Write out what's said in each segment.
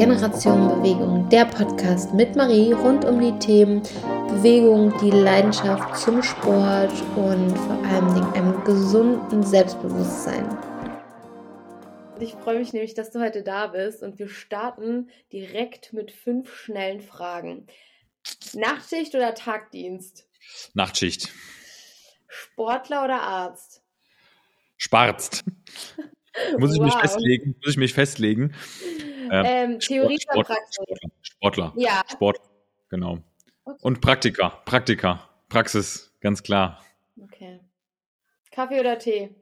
Generation Bewegung, der Podcast mit Marie rund um die Themen Bewegung, die Leidenschaft zum Sport und vor allem einem gesunden Selbstbewusstsein. Ich freue mich nämlich, dass du heute da bist und wir starten direkt mit fünf schnellen Fragen. Nachtschicht oder Tagdienst? Nachtschicht. Sportler oder Arzt? Sparzt. muss ich wow. mich festlegen? Muss ich mich festlegen? Ähm, ähm, Theorie Sport, oder Praxis? Sportler. Sportler. Ja. Sport, genau. Okay. Und Praktika. Praktika. Praxis, ganz klar. Okay. Kaffee oder Tee?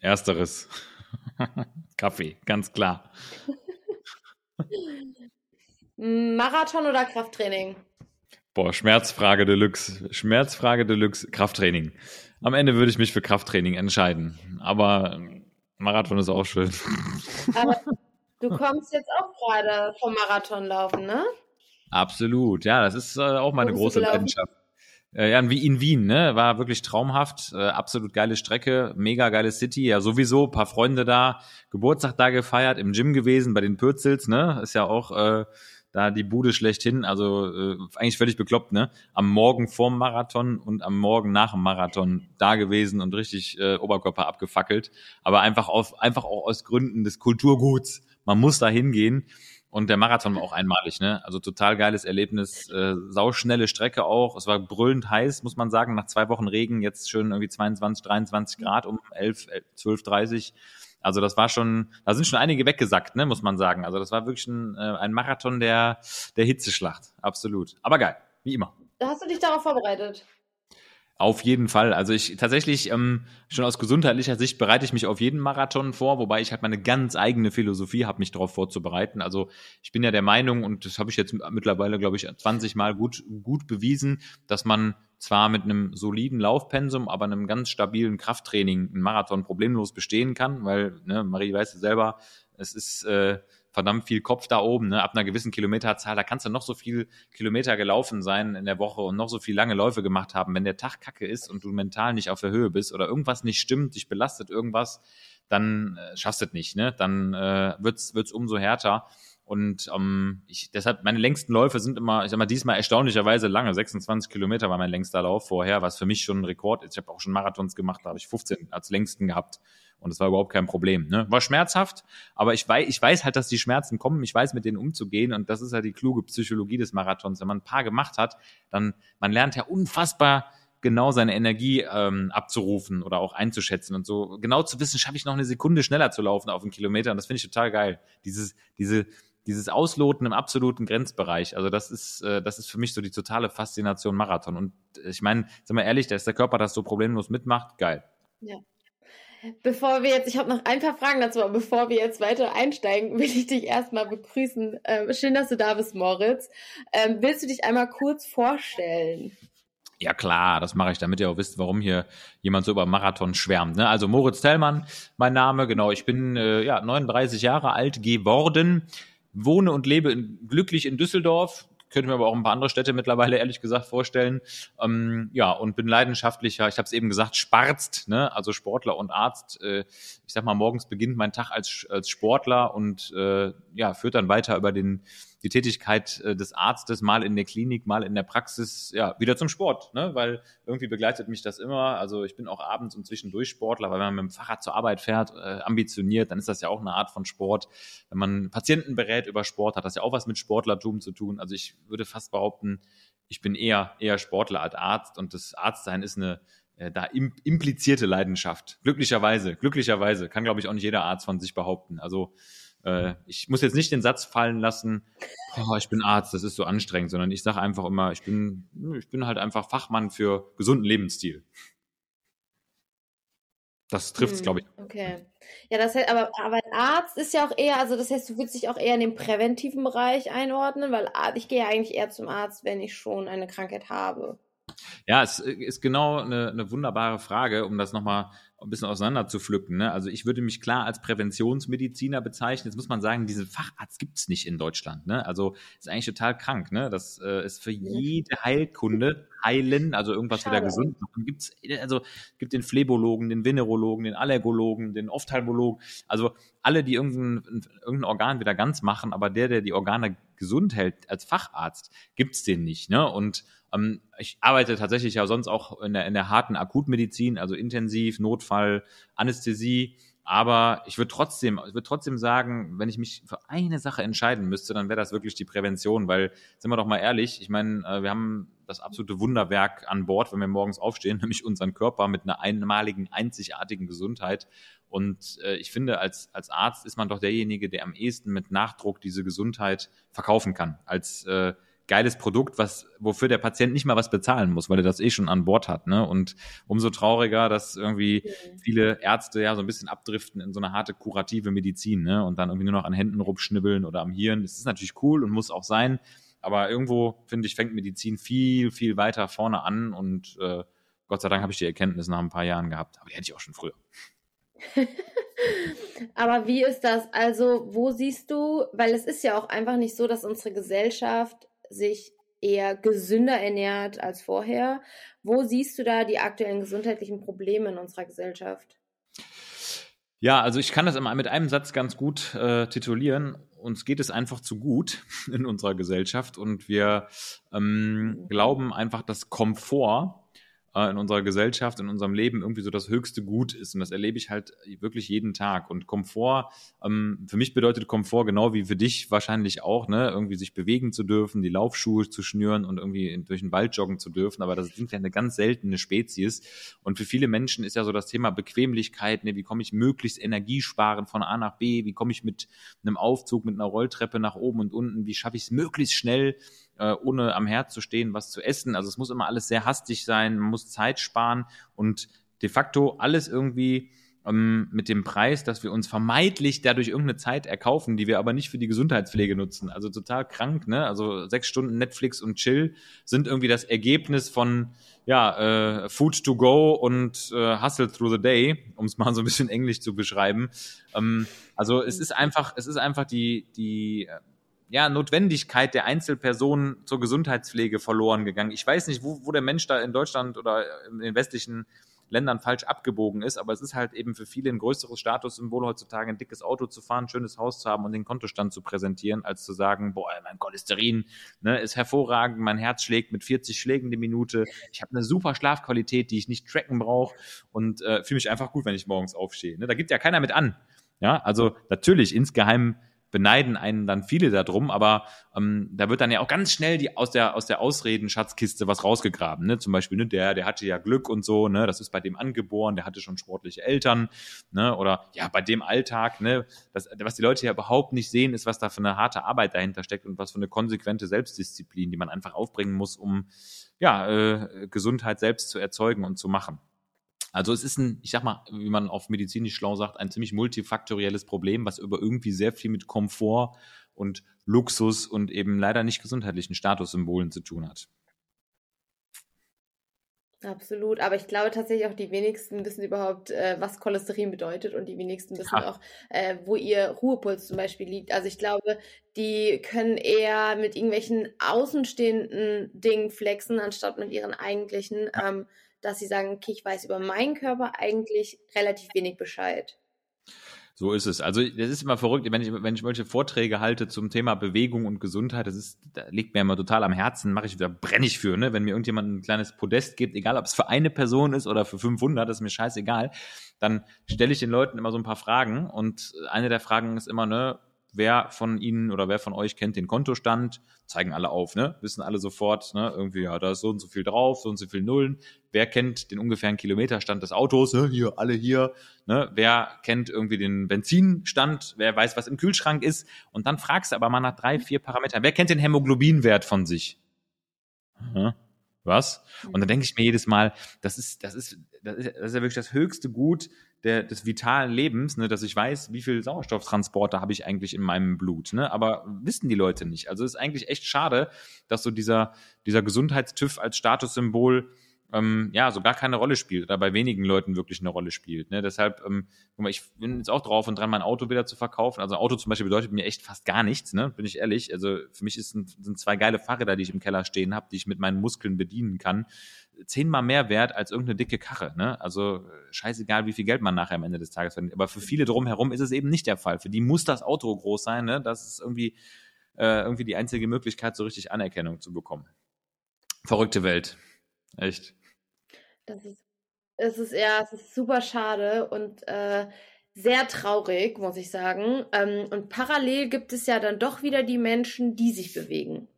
Ersteres. Kaffee, ganz klar. Marathon oder Krafttraining? Boah, Schmerzfrage Deluxe. Schmerzfrage Deluxe, Krafttraining. Am Ende würde ich mich für Krafttraining entscheiden. Aber Marathon ist auch schön. Aber du kommst jetzt auch gerade vom Marathonlaufen, ne? Absolut, ja, das ist äh, auch meine große Leidenschaft. Äh, ja, in Wien, ne? War wirklich traumhaft, äh, absolut geile Strecke, mega geile City, ja sowieso, paar Freunde da, Geburtstag da gefeiert, im Gym gewesen, bei den Pürzels, ne? Ist ja auch äh, da die Bude schlechthin, also äh, eigentlich völlig bekloppt, ne? Am Morgen vorm Marathon und am Morgen nach dem Marathon da gewesen und richtig äh, Oberkörper abgefackelt, aber einfach auf einfach auch aus Gründen des Kulturguts. Man muss da hingehen. Und der Marathon war auch einmalig, ne? Also total geiles Erlebnis, äh, sauschnelle Strecke auch. Es war brüllend heiß, muss man sagen, nach zwei Wochen Regen, jetzt schön irgendwie 22, 23 Grad um 11, 12, 30. Also das war schon, da sind schon einige weggesackt, ne, muss man sagen. Also das war wirklich ein, äh, ein Marathon der, der Hitzeschlacht. Absolut. Aber geil, wie immer. Hast du dich darauf vorbereitet? Auf jeden Fall. Also ich tatsächlich ähm, schon aus gesundheitlicher Sicht bereite ich mich auf jeden Marathon vor, wobei ich halt meine ganz eigene Philosophie habe, mich darauf vorzubereiten. Also ich bin ja der Meinung und das habe ich jetzt mittlerweile, glaube ich, 20 Mal gut gut bewiesen, dass man zwar mit einem soliden Laufpensum, aber einem ganz stabilen Krafttraining einen Marathon problemlos bestehen kann, weil ne, Marie weiß selber, es ist äh, verdammt viel Kopf da oben, ne? ab einer gewissen Kilometerzahl, da kannst du noch so viel Kilometer gelaufen sein in der Woche und noch so viel lange Läufe gemacht haben. Wenn der Tag kacke ist und du mental nicht auf der Höhe bist oder irgendwas nicht stimmt, dich belastet irgendwas, dann äh, schaffst du es nicht, ne? Dann äh, wird's wird's umso härter. Und ähm, ich, deshalb, meine längsten Läufe sind immer, ich sag mal, diesmal erstaunlicherweise lange. 26 Kilometer war mein längster Lauf vorher, was für mich schon ein Rekord ist. Ich habe auch schon Marathons gemacht, da habe ich 15 als längsten gehabt. Und das war überhaupt kein Problem. Ne? War schmerzhaft, aber ich weiß, ich weiß halt, dass die Schmerzen kommen. Ich weiß, mit denen umzugehen. Und das ist halt die kluge Psychologie des Marathons. Wenn man ein paar gemacht hat, dann, man lernt ja unfassbar genau seine Energie ähm, abzurufen oder auch einzuschätzen und so genau zu wissen, schaffe ich noch eine Sekunde schneller zu laufen auf einen Kilometer. Und das finde ich total geil. Dieses, diese, dieses Ausloten im absoluten Grenzbereich. Also das ist, äh, das ist für mich so die totale Faszination Marathon. Und ich meine, sind wir ehrlich, dass der Körper das so problemlos mitmacht, geil. Ja. Bevor wir jetzt, ich habe noch ein paar Fragen dazu, aber bevor wir jetzt weiter einsteigen, will ich dich erstmal begrüßen. Ähm, schön, dass du da bist, Moritz. Ähm, willst du dich einmal kurz vorstellen? Ja klar, das mache ich, damit ihr auch wisst, warum hier jemand so über Marathon schwärmt. Ne? Also Moritz Tellmann, mein Name, genau. Ich bin äh, ja 39 Jahre alt geworden, wohne und lebe in, glücklich in Düsseldorf, könnte mir aber auch ein paar andere Städte mittlerweile ehrlich gesagt vorstellen. Ähm, ja, und bin leidenschaftlicher, ich habe es eben gesagt, Sparzt, ne? also Sportler und Arzt. Äh, ich sag mal, morgens beginnt mein Tag als, als Sportler und äh, ja, führt dann weiter über den die Tätigkeit äh, des Arztes mal in der Klinik, mal in der Praxis, ja, wieder zum Sport, ne? weil irgendwie begleitet mich das immer. Also ich bin auch abends und zwischendurch Sportler, weil wenn man mit dem Fahrrad zur Arbeit fährt, äh, ambitioniert, dann ist das ja auch eine Art von Sport. Wenn man Patienten berät über Sport, hat das ja auch was mit Sportlertum zu tun. Also ich würde fast behaupten, ich bin eher, eher Sportler als Arzt und das Arztsein ist eine äh, da implizierte Leidenschaft. Glücklicherweise, glücklicherweise kann, glaube ich, auch nicht jeder Arzt von sich behaupten. Also äh, ich muss jetzt nicht den Satz fallen lassen, oh, ich bin Arzt, das ist so anstrengend, sondern ich sage einfach immer, ich bin, ich bin halt einfach Fachmann für gesunden Lebensstil. Das trifft es, hm, glaube ich. Okay. Ja, das heißt, aber, aber ein Arzt ist ja auch eher, also das heißt, du würdest dich auch eher in den präventiven Bereich einordnen, weil ich gehe ja eigentlich eher zum Arzt, wenn ich schon eine Krankheit habe. Ja, es ist genau eine, eine wunderbare Frage, um das nochmal ein bisschen auseinander zu pflücken. Ne? Also ich würde mich klar als Präventionsmediziner bezeichnen. Jetzt muss man sagen, diesen Facharzt gibt es nicht in Deutschland. Ne? Also ist eigentlich total krank. Ne? Das äh, ist für jede Heilkunde heilen, also irgendwas Schade. wieder gesund machen. Gibt's, also gibt den Phlebologen, den Venerologen, den Allergologen, den Ophthalmologen. Also alle, die irgendein, irgendein Organ wieder ganz machen, aber der, der die Organe gesund hält als Facharzt, gibt's den nicht. Ne? Und ich arbeite tatsächlich ja sonst auch in der, in der harten Akutmedizin, also intensiv, Notfall, Anästhesie. Aber ich würde trotzdem, ich würde trotzdem sagen, wenn ich mich für eine Sache entscheiden müsste, dann wäre das wirklich die Prävention, weil, sind wir doch mal ehrlich, ich meine, äh, wir haben das absolute Wunderwerk an Bord, wenn wir morgens aufstehen, nämlich unseren Körper mit einer einmaligen, einzigartigen Gesundheit. Und äh, ich finde, als, als Arzt ist man doch derjenige, der am ehesten mit Nachdruck diese Gesundheit verkaufen kann, als äh, geiles Produkt, was, wofür der Patient nicht mal was bezahlen muss, weil er das eh schon an Bord hat. Ne? Und umso trauriger, dass irgendwie mhm. viele Ärzte ja so ein bisschen abdriften in so eine harte kurative Medizin ne? und dann irgendwie nur noch an Händen rumschnibbeln oder am Hirn. Das ist natürlich cool und muss auch sein. Aber irgendwo, finde ich, fängt Medizin viel, viel weiter vorne an und äh, Gott sei Dank habe ich die Erkenntnis nach ein paar Jahren gehabt. Aber die hätte ich auch schon früher. Aber wie ist das? Also, wo siehst du, weil es ist ja auch einfach nicht so, dass unsere Gesellschaft sich eher gesünder ernährt als vorher. Wo siehst du da die aktuellen gesundheitlichen Probleme in unserer Gesellschaft? Ja, also ich kann das immer mit einem Satz ganz gut äh, titulieren. Uns geht es einfach zu gut in unserer Gesellschaft und wir ähm, mhm. glauben einfach, dass Komfort in unserer Gesellschaft, in unserem Leben irgendwie so das höchste Gut ist. Und das erlebe ich halt wirklich jeden Tag. Und Komfort, ähm, für mich bedeutet Komfort genau wie für dich wahrscheinlich auch, ne, irgendwie sich bewegen zu dürfen, die Laufschuhe zu schnüren und irgendwie durch den Wald joggen zu dürfen. Aber das sind ja eine ganz seltene Spezies. Und für viele Menschen ist ja so das Thema Bequemlichkeit, ne, wie komme ich möglichst energiesparen von A nach B, wie komme ich mit einem Aufzug, mit einer Rolltreppe nach oben und unten, wie schaffe ich es möglichst schnell äh, ohne am Herd zu stehen, was zu essen. Also es muss immer alles sehr hastig sein, man muss Zeit sparen und de facto alles irgendwie ähm, mit dem Preis, dass wir uns vermeintlich dadurch irgendeine Zeit erkaufen, die wir aber nicht für die Gesundheitspflege nutzen. Also total krank, ne? Also sechs Stunden Netflix und Chill sind irgendwie das Ergebnis von ja, äh, Food to go und äh, Hustle through the day, um es mal so ein bisschen englisch zu beschreiben. Ähm, also es ist einfach, es ist einfach die, die ja, Notwendigkeit der Einzelpersonen zur Gesundheitspflege verloren gegangen. Ich weiß nicht, wo, wo der Mensch da in Deutschland oder in den westlichen Ländern falsch abgebogen ist, aber es ist halt eben für viele ein größeres Statussymbol heutzutage, ein dickes Auto zu fahren, ein schönes Haus zu haben und den Kontostand zu präsentieren, als zu sagen, boah, mein Cholesterin ne, ist hervorragend, mein Herz schlägt mit 40 Schlägen die Minute, ich habe eine super Schlafqualität, die ich nicht tracken brauche und äh, fühle mich einfach gut, wenn ich morgens aufstehe. Ne? Da gibt ja keiner mit an. Ja, also natürlich insgeheim beneiden einen dann viele darum, aber ähm, da wird dann ja auch ganz schnell die aus der aus der Ausredenschatzkiste was rausgegraben, ne? Zum Beispiel ne, der der hatte ja Glück und so, ne? Das ist bei dem angeboren, der hatte schon sportliche Eltern, ne? Oder ja bei dem Alltag, ne? Das, was die Leute ja überhaupt nicht sehen, ist, was da für eine harte Arbeit dahinter steckt und was für eine konsequente Selbstdisziplin, die man einfach aufbringen muss, um ja äh, Gesundheit selbst zu erzeugen und zu machen. Also es ist ein, ich sag mal, wie man auf medizinisch schlau sagt, ein ziemlich multifaktorielles Problem, was über irgendwie sehr viel mit Komfort und Luxus und eben leider nicht gesundheitlichen Statussymbolen zu tun hat. Absolut, aber ich glaube tatsächlich auch die wenigsten wissen überhaupt, äh, was Cholesterin bedeutet und die wenigsten wissen ja. auch, äh, wo ihr Ruhepuls zum Beispiel liegt. Also ich glaube, die können eher mit irgendwelchen außenstehenden Dingen flexen, anstatt mit ihren eigentlichen. Ähm, dass sie sagen, okay, ich weiß über meinen Körper eigentlich relativ wenig Bescheid. So ist es. Also das ist immer verrückt, wenn ich, wenn ich solche Vorträge halte zum Thema Bewegung und Gesundheit, das ist, da liegt mir immer total am Herzen, mache ich, da brenne ich für, ne? Wenn mir irgendjemand ein kleines Podest gibt, egal ob es für eine Person ist oder für 500, das ist mir scheißegal, dann stelle ich den Leuten immer so ein paar Fragen und eine der Fragen ist immer, ne, wer von Ihnen oder wer von euch kennt den Kontostand? Zeigen alle auf, ne? Wissen alle sofort, ne? Irgendwie, ja, da ist so und so viel drauf, so und so viel Nullen. Wer kennt den ungefähren Kilometerstand des Autos? Ne? Hier, alle hier. Ne? Wer kennt irgendwie den Benzinstand? Wer weiß, was im Kühlschrank ist? Und dann fragst du aber mal nach drei, vier Parametern. Wer kennt den Hämoglobinwert von sich? Aha. Was? Und dann denke ich mir jedes Mal, das ist, das ist, das ist, das ist ja wirklich das höchste Gut, der, des vitalen Lebens, ne, dass ich weiß, wie viel Sauerstofftransporter habe ich eigentlich in meinem Blut. Ne? Aber wissen die Leute nicht. Also es ist eigentlich echt schade, dass so dieser, dieser Gesundheitstüv als Statussymbol ähm, ja, so gar keine Rolle spielt oder bei wenigen Leuten wirklich eine Rolle spielt. Ne? Deshalb, ähm, ich bin jetzt auch drauf und dran, mein Auto wieder zu verkaufen. Also ein Auto zum Beispiel bedeutet mir echt fast gar nichts, ne? bin ich ehrlich. Also für mich ist ein, sind zwei geile Fahrräder, die ich im Keller stehen habe, die ich mit meinen Muskeln bedienen kann, zehnmal mehr wert als irgendeine dicke Karre. Ne? Also scheißegal, wie viel Geld man nachher am Ende des Tages verdient. Aber für viele drumherum ist es eben nicht der Fall. Für die muss das Auto groß sein. Ne? Das ist irgendwie, äh, irgendwie die einzige Möglichkeit, so richtig Anerkennung zu bekommen. Verrückte Welt. Echt. Das ist, es ist ja, es ist super schade und äh, sehr traurig, muss ich sagen. Ähm, und parallel gibt es ja dann doch wieder die Menschen, die sich bewegen.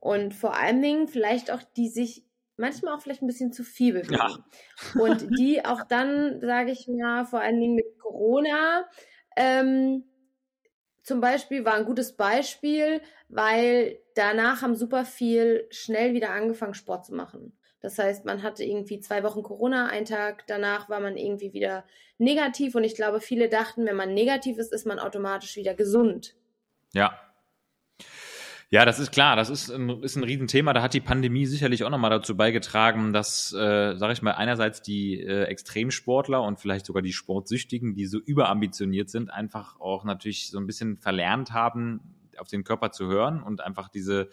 Und vor allen Dingen vielleicht auch, die sich manchmal auch vielleicht ein bisschen zu viel bewegen. Ja. Und die auch dann, sage ich mal, vor allen Dingen mit Corona, ähm, zum Beispiel war ein gutes Beispiel, weil danach haben super viel schnell wieder angefangen, Sport zu machen. Das heißt, man hatte irgendwie zwei Wochen Corona, einen Tag danach war man irgendwie wieder negativ und ich glaube, viele dachten, wenn man negativ ist, ist man automatisch wieder gesund. Ja. Ja, das ist klar, das ist ein, ist ein Riesenthema. Da hat die Pandemie sicherlich auch nochmal dazu beigetragen, dass, äh, sage ich mal, einerseits die äh, Extremsportler und vielleicht sogar die Sportsüchtigen, die so überambitioniert sind, einfach auch natürlich so ein bisschen verlernt haben, auf den Körper zu hören und einfach diese,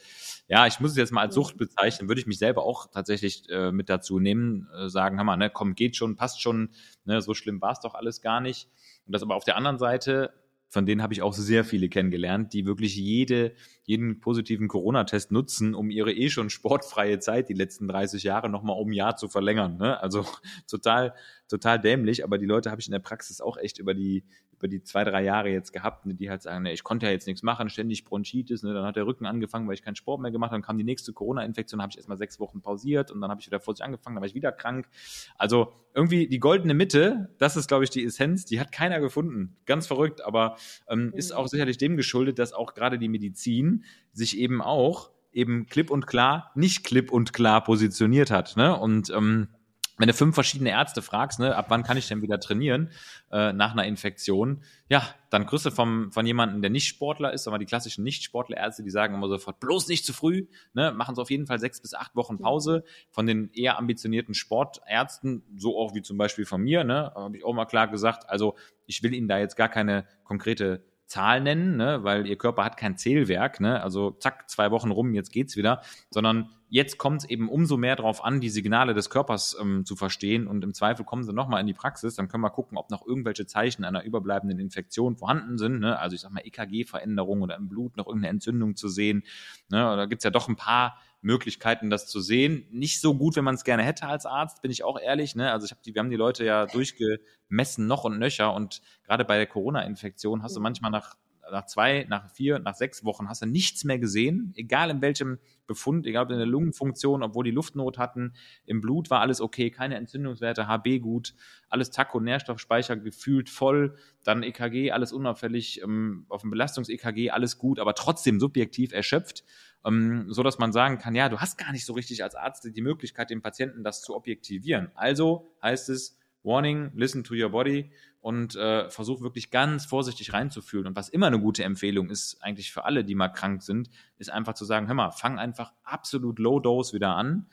ja, ich muss es jetzt mal als Sucht bezeichnen, würde ich mich selber auch tatsächlich äh, mit dazu nehmen, äh, sagen, hör mal, ne, komm, geht schon, passt schon, ne, so schlimm war es doch alles gar nicht. Und das aber auf der anderen Seite von denen habe ich auch sehr viele kennengelernt, die wirklich jede, jeden positiven Corona-Test nutzen, um ihre eh schon sportfreie Zeit die letzten 30 Jahre nochmal um ein Jahr zu verlängern. Ne? Also total, total dämlich, aber die Leute habe ich in der Praxis auch echt über die, über die zwei, drei Jahre jetzt gehabt, ne, die halt sagen, ne, ich konnte ja jetzt nichts machen, ständig Bronchitis, ne, dann hat der Rücken angefangen, weil ich keinen Sport mehr gemacht habe, dann kam die nächste Corona-Infektion, habe ich erstmal sechs Wochen pausiert und dann habe ich wieder vor sich angefangen, dann war ich wieder krank. Also irgendwie die goldene Mitte, das ist, glaube ich, die Essenz, die hat keiner gefunden. Ganz verrückt, aber ähm, ist auch sicherlich dem geschuldet, dass auch gerade die Medizin sich eben auch eben klipp und klar, nicht klipp und klar positioniert hat. Ne? Und ähm, wenn du fünf verschiedene Ärzte fragst, ne, ab wann kann ich denn wieder trainieren äh, nach einer Infektion, ja, dann kriegst du vom, von jemandem, der nicht Sportler ist, aber die klassischen Nicht-Sportler-Ärzte, die sagen immer sofort, bloß nicht zu früh, ne, machen sie auf jeden Fall sechs bis acht Wochen Pause. Von den eher ambitionierten Sportärzten, so auch wie zum Beispiel von mir, ne, habe ich auch mal klar gesagt, also ich will Ihnen da jetzt gar keine konkrete Zahl nennen, ne, weil ihr Körper hat kein Zählwerk, ne, also zack, zwei Wochen rum, jetzt geht's wieder, sondern jetzt kommt es eben umso mehr darauf an, die Signale des Körpers ähm, zu verstehen und im Zweifel kommen sie nochmal in die Praxis, dann können wir gucken, ob noch irgendwelche Zeichen einer überbleibenden Infektion vorhanden sind, ne, also ich sag mal EKG-Veränderung oder im Blut noch irgendeine Entzündung zu sehen, ne, da gibt's ja doch ein paar Möglichkeiten, das zu sehen. Nicht so gut, wenn man es gerne hätte als Arzt, bin ich auch ehrlich. Ne? Also ich hab die, wir haben die Leute ja durchgemessen, noch und nöcher. Und gerade bei der Corona-Infektion hast du manchmal nach, nach zwei, nach vier, nach sechs Wochen hast du nichts mehr gesehen, egal in welchem Befund, egal ob in der Lungenfunktion, obwohl die Luftnot hatten, im Blut war alles okay, keine Entzündungswerte, HB gut, alles Taco, Nährstoffspeicher gefühlt voll, dann EKG, alles unauffällig, ähm, auf dem Belastungs-EKG alles gut, aber trotzdem subjektiv erschöpft. Ähm, so dass man sagen kann, ja, du hast gar nicht so richtig als Arzt die Möglichkeit, dem Patienten das zu objektivieren. Also heißt es, Warning, listen to your body und äh, versuch wirklich ganz vorsichtig reinzufühlen. Und was immer eine gute Empfehlung ist, eigentlich für alle, die mal krank sind, ist einfach zu sagen, hör mal, fang einfach absolut low dose wieder an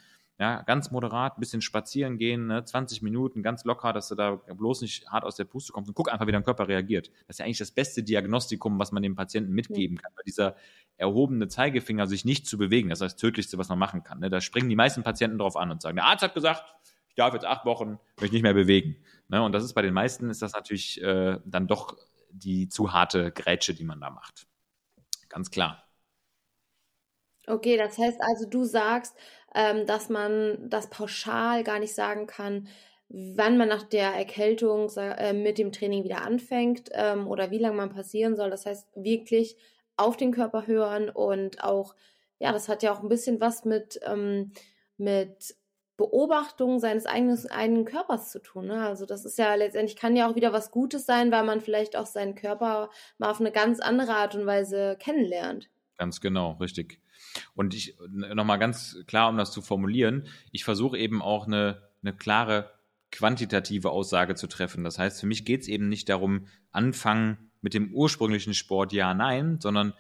ja, ganz moderat, ein bisschen spazieren gehen, ne, 20 Minuten, ganz locker, dass du da bloß nicht hart aus der Puste kommst und guck einfach, wie dein Körper reagiert. Das ist ja eigentlich das beste Diagnostikum, was man dem Patienten mitgeben kann, weil dieser erhobene Zeigefinger sich nicht zu bewegen, das ist das Tödlichste, was man machen kann. Ne? Da springen die meisten Patienten drauf an und sagen, der Arzt hat gesagt, ich darf jetzt acht Wochen mich nicht mehr bewegen. Ne? Und das ist bei den meisten, ist das natürlich äh, dann doch die zu harte Grätsche, die man da macht. Ganz klar. Okay, das heißt also, du sagst, ähm, dass man das pauschal gar nicht sagen kann, wann man nach der Erkältung äh, mit dem Training wieder anfängt ähm, oder wie lange man passieren soll. Das heißt, wirklich auf den Körper hören und auch, ja, das hat ja auch ein bisschen was mit, ähm, mit Beobachtung seines eigenen, eigenen Körpers zu tun. Ne? Also das ist ja letztendlich, kann ja auch wieder was Gutes sein, weil man vielleicht auch seinen Körper mal auf eine ganz andere Art und Weise kennenlernt. Ganz genau, richtig. Und ich nochmal ganz klar, um das zu formulieren, ich versuche eben auch eine, eine klare quantitative Aussage zu treffen. Das heißt, für mich geht es eben nicht darum, anfangen mit dem ursprünglichen Sport ja, nein, sondern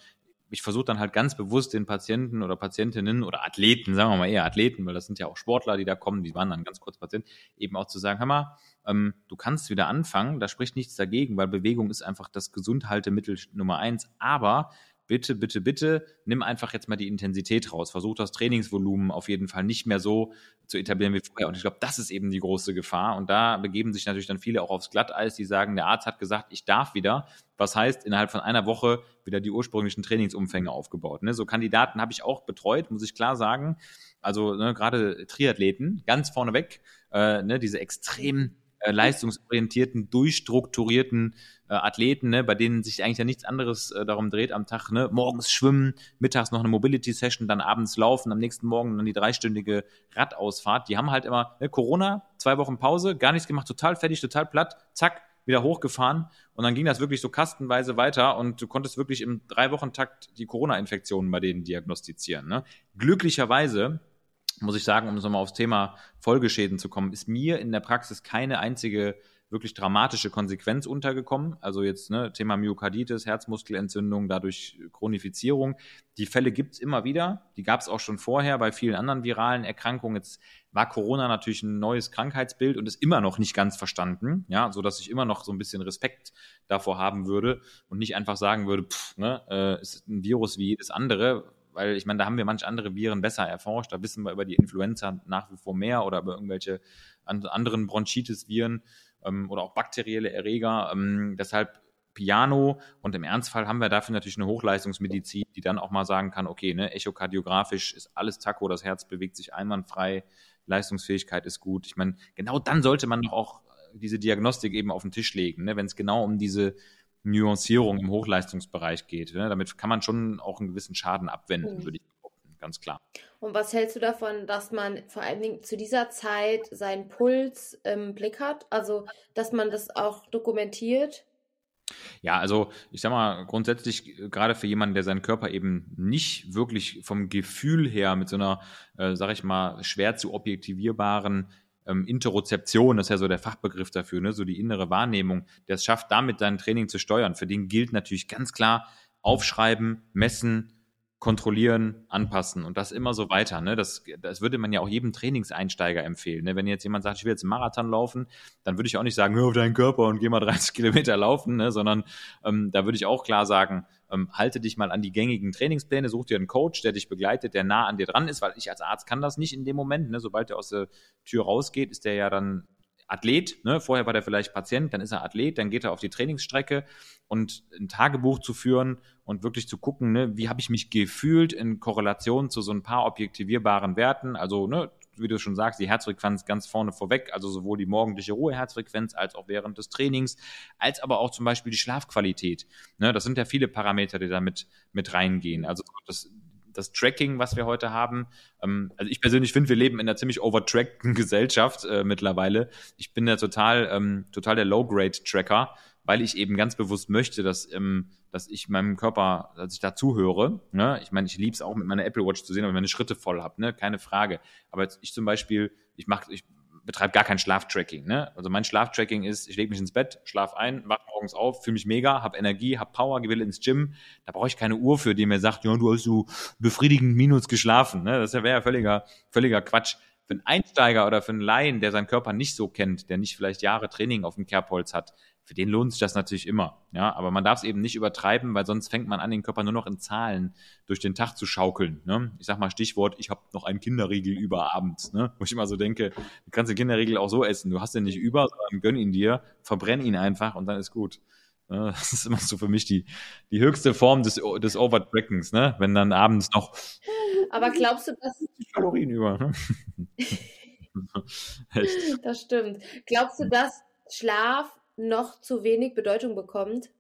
ich versuche dann halt ganz bewusst den Patienten oder Patientinnen oder Athleten, sagen wir mal eher Athleten, weil das sind ja auch Sportler, die da kommen, die waren dann ganz kurz Patienten, eben auch zu sagen, hör mal, ähm, du kannst wieder anfangen, da spricht nichts dagegen, weil Bewegung ist einfach das Gesundhaltemittel Nummer eins, aber bitte, bitte, bitte, nimm einfach jetzt mal die Intensität raus. Versuch das Trainingsvolumen auf jeden Fall nicht mehr so zu etablieren wie vorher. Und ich glaube, das ist eben die große Gefahr. Und da begeben sich natürlich dann viele auch aufs Glatteis, die sagen, der Arzt hat gesagt, ich darf wieder. Was heißt, innerhalb von einer Woche wieder die ursprünglichen Trainingsumfänge aufgebaut. Ne? So Kandidaten habe ich auch betreut, muss ich klar sagen. Also ne, gerade Triathleten, ganz vorneweg, äh, ne, diese extrem äh, leistungsorientierten, durchstrukturierten äh, Athleten, ne, bei denen sich eigentlich ja nichts anderes äh, darum dreht am Tag, ne, morgens schwimmen, mittags noch eine Mobility-Session, dann abends laufen, am nächsten Morgen dann die dreistündige Radausfahrt. Die haben halt immer ne, Corona, zwei Wochen Pause, gar nichts gemacht, total fertig, total platt, zack, wieder hochgefahren und dann ging das wirklich so kastenweise weiter und du konntest wirklich im drei Wochen Takt die Corona-Infektionen bei denen diagnostizieren. Ne? Glücklicherweise muss ich sagen, um nochmal aufs Thema Folgeschäden zu kommen, ist mir in der Praxis keine einzige wirklich dramatische Konsequenz untergekommen. Also jetzt ne, Thema Myokarditis, Herzmuskelentzündung, dadurch Chronifizierung. Die Fälle gibt's immer wieder. Die gab's auch schon vorher bei vielen anderen viralen Erkrankungen. Jetzt war Corona natürlich ein neues Krankheitsbild und ist immer noch nicht ganz verstanden. Ja, so dass ich immer noch so ein bisschen Respekt davor haben würde und nicht einfach sagen würde, pff, ne, äh, ist ein Virus wie jedes andere, weil ich meine, da haben wir manche andere Viren besser erforscht. Da wissen wir über die Influenza nach wie vor mehr oder über irgendwelche anderen Bronchitis-Viren ähm, oder auch bakterielle Erreger. Ähm, deshalb Piano und im Ernstfall haben wir dafür natürlich eine Hochleistungsmedizin, die dann auch mal sagen kann, okay, ne, echokardiografisch ist alles Taco, das Herz bewegt sich einwandfrei, Leistungsfähigkeit ist gut. Ich meine, genau dann sollte man doch auch diese Diagnostik eben auf den Tisch legen, ne, wenn es genau um diese Nuancierung im Hochleistungsbereich geht. Ne? Damit kann man schon auch einen gewissen Schaden abwenden, mhm. würde ich ganz klar. Und was hältst du davon, dass man vor allen Dingen zu dieser Zeit seinen Puls im Blick hat? Also, dass man das auch dokumentiert? Ja, also ich sag mal, grundsätzlich, gerade für jemanden, der seinen Körper eben nicht wirklich vom Gefühl her mit so einer, äh, sag ich mal, schwer zu objektivierbaren ähm, Interozeption, das ist ja so der Fachbegriff dafür, ne? so die innere Wahrnehmung, der es schafft, damit dein Training zu steuern. Für den gilt natürlich ganz klar, aufschreiben, messen, kontrollieren, anpassen und das immer so weiter. Ne? Das, das würde man ja auch jedem Trainingseinsteiger empfehlen. Ne? Wenn jetzt jemand sagt, ich will jetzt einen Marathon laufen, dann würde ich auch nicht sagen, hör auf deinen Körper und geh mal 30 Kilometer laufen, ne? sondern ähm, da würde ich auch klar sagen, ähm, halte dich mal an die gängigen Trainingspläne, such dir einen Coach, der dich begleitet, der nah an dir dran ist, weil ich als Arzt kann das nicht in dem Moment. Ne? Sobald er aus der Tür rausgeht, ist der ja dann Athlet, ne? vorher war der vielleicht Patient, dann ist er Athlet, dann geht er auf die Trainingsstrecke und ein Tagebuch zu führen und wirklich zu gucken, ne, wie habe ich mich gefühlt in Korrelation zu so ein paar objektivierbaren Werten, also ne, wie du schon sagst, die Herzfrequenz ganz vorne vorweg, also sowohl die morgendliche Ruheherzfrequenz als auch während des Trainings, als aber auch zum Beispiel die Schlafqualität. Ne, das sind ja viele Parameter, die da mit, mit reingehen. Also das, das Tracking, was wir heute haben. Ähm, also ich persönlich finde, wir leben in einer ziemlich overtrackten Gesellschaft äh, mittlerweile. Ich bin ja total, ähm, total der Low-Grade-Tracker, weil ich eben ganz bewusst möchte, dass, ähm, dass ich meinem Körper, dass ich da zuhöre. Ne? Ich meine, ich liebe es auch mit meiner Apple Watch zu sehen, ob ich meine Schritte voll habe, ne? keine Frage. Aber ich zum Beispiel, ich mache, ich betreibe gar kein Schlaftracking. Ne? Also mein Schlaftracking ist, ich lege mich ins Bett, schlaf ein, wach morgens auf, fühle mich mega, habe Energie, habe Power, gehe ins Gym. Da brauche ich keine Uhr für, die mir sagt, ja, du hast so befriedigend Minus geschlafen. Ne? Das wäre ja völliger, völliger Quatsch. Für einen Einsteiger oder für einen Laien, der seinen Körper nicht so kennt, der nicht vielleicht Jahre Training auf dem Kerbholz hat, für den lohnt sich das natürlich immer. Ja, aber man darf es eben nicht übertreiben, weil sonst fängt man an, den Körper nur noch in Zahlen durch den Tag zu schaukeln. Ne? Ich sag mal Stichwort, ich habe noch einen Kinderriegel über abends, ne? wo ich immer so denke, du kannst den Kinderriegel auch so essen. Du hast den nicht über, sondern gönn ihn dir, verbrenn ihn einfach und dann ist gut. Das ist immer so für mich die, die höchste Form des, des Overtrackens, ne? wenn dann abends noch. Aber glaubst du, dass. Kalorien über. Ne? das stimmt. Glaubst du, dass Schlaf noch zu wenig Bedeutung bekommt?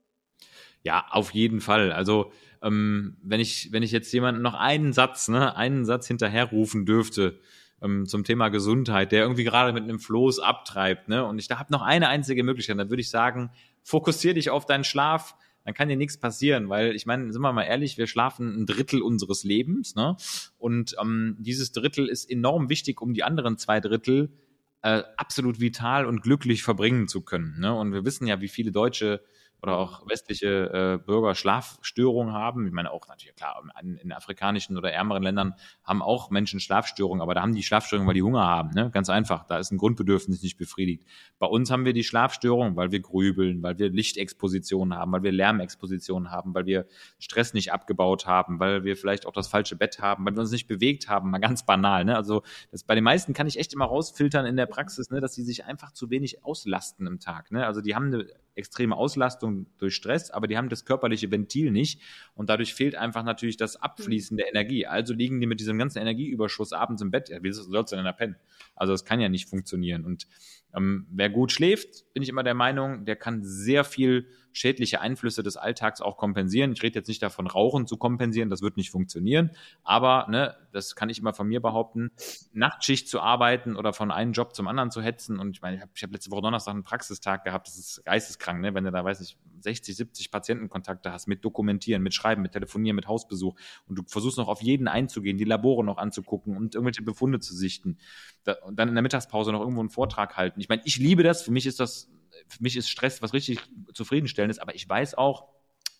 Ja, auf jeden Fall. Also ähm, wenn ich wenn ich jetzt jemanden noch einen Satz, ne, einen Satz hinterherrufen dürfte ähm, zum Thema Gesundheit, der irgendwie gerade mit einem Floß abtreibt, ne, und ich da habe noch eine einzige Möglichkeit, dann würde ich sagen, fokussier dich auf deinen Schlaf. Dann kann dir nichts passieren, weil ich meine, sind wir mal ehrlich, wir schlafen ein Drittel unseres Lebens, ne? Und ähm, dieses Drittel ist enorm wichtig, um die anderen zwei Drittel äh, absolut vital und glücklich verbringen zu können. Ne? Und wir wissen ja, wie viele Deutsche oder auch westliche äh, Bürger Schlafstörungen haben. Ich meine auch natürlich, klar, in, in, afrikanischen oder ärmeren Ländern haben auch Menschen Schlafstörungen, aber da haben die Schlafstörungen, weil die Hunger haben. Ne? Ganz einfach, da ist ein Grundbedürfnis nicht befriedigt. Bei uns haben wir die Schlafstörungen, weil wir grübeln, weil wir Lichtexpositionen haben, weil wir Lärmexpositionen haben, weil wir Stress nicht abgebaut haben, weil wir vielleicht auch das falsche Bett haben, weil wir uns nicht bewegt haben, mal ganz banal. Ne? Also das, bei den meisten kann ich echt immer rausfiltern in der Praxis, ne, dass sie sich einfach zu wenig auslasten im Tag. Ne? Also die haben eine extreme Auslastung durch Stress, aber die haben das körperliche Ventil nicht und dadurch fehlt einfach natürlich das Abfließen der Energie. Also liegen die mit diesem ganzen Energieüberschuss abends im Bett. Ja, wie sollst du denn da pennen? Also das kann ja nicht funktionieren. Und ähm, wer gut schläft, bin ich immer der Meinung, der kann sehr viel schädliche Einflüsse des Alltags auch kompensieren. Ich rede jetzt nicht davon, Rauchen zu kompensieren, das wird nicht funktionieren. Aber, ne, das kann ich immer von mir behaupten, Nachtschicht zu arbeiten oder von einem Job zum anderen zu hetzen. Und ich meine, ich habe hab letzte Woche Donnerstag einen Praxistag gehabt, das ist geisteskrank, ne? wenn du da, weiß ich, 60, 70 Patientenkontakte hast, mit Dokumentieren, mit Schreiben, mit Telefonieren, mit Hausbesuch und du versuchst noch auf jeden einzugehen, die Labore noch anzugucken und irgendwelche Befunde zu sichten da, und dann in der Mittagspause noch irgendwo einen Vortrag halten. Ich meine, ich liebe das, für mich ist das für mich ist Stress was richtig zufriedenstellendes, aber ich weiß auch,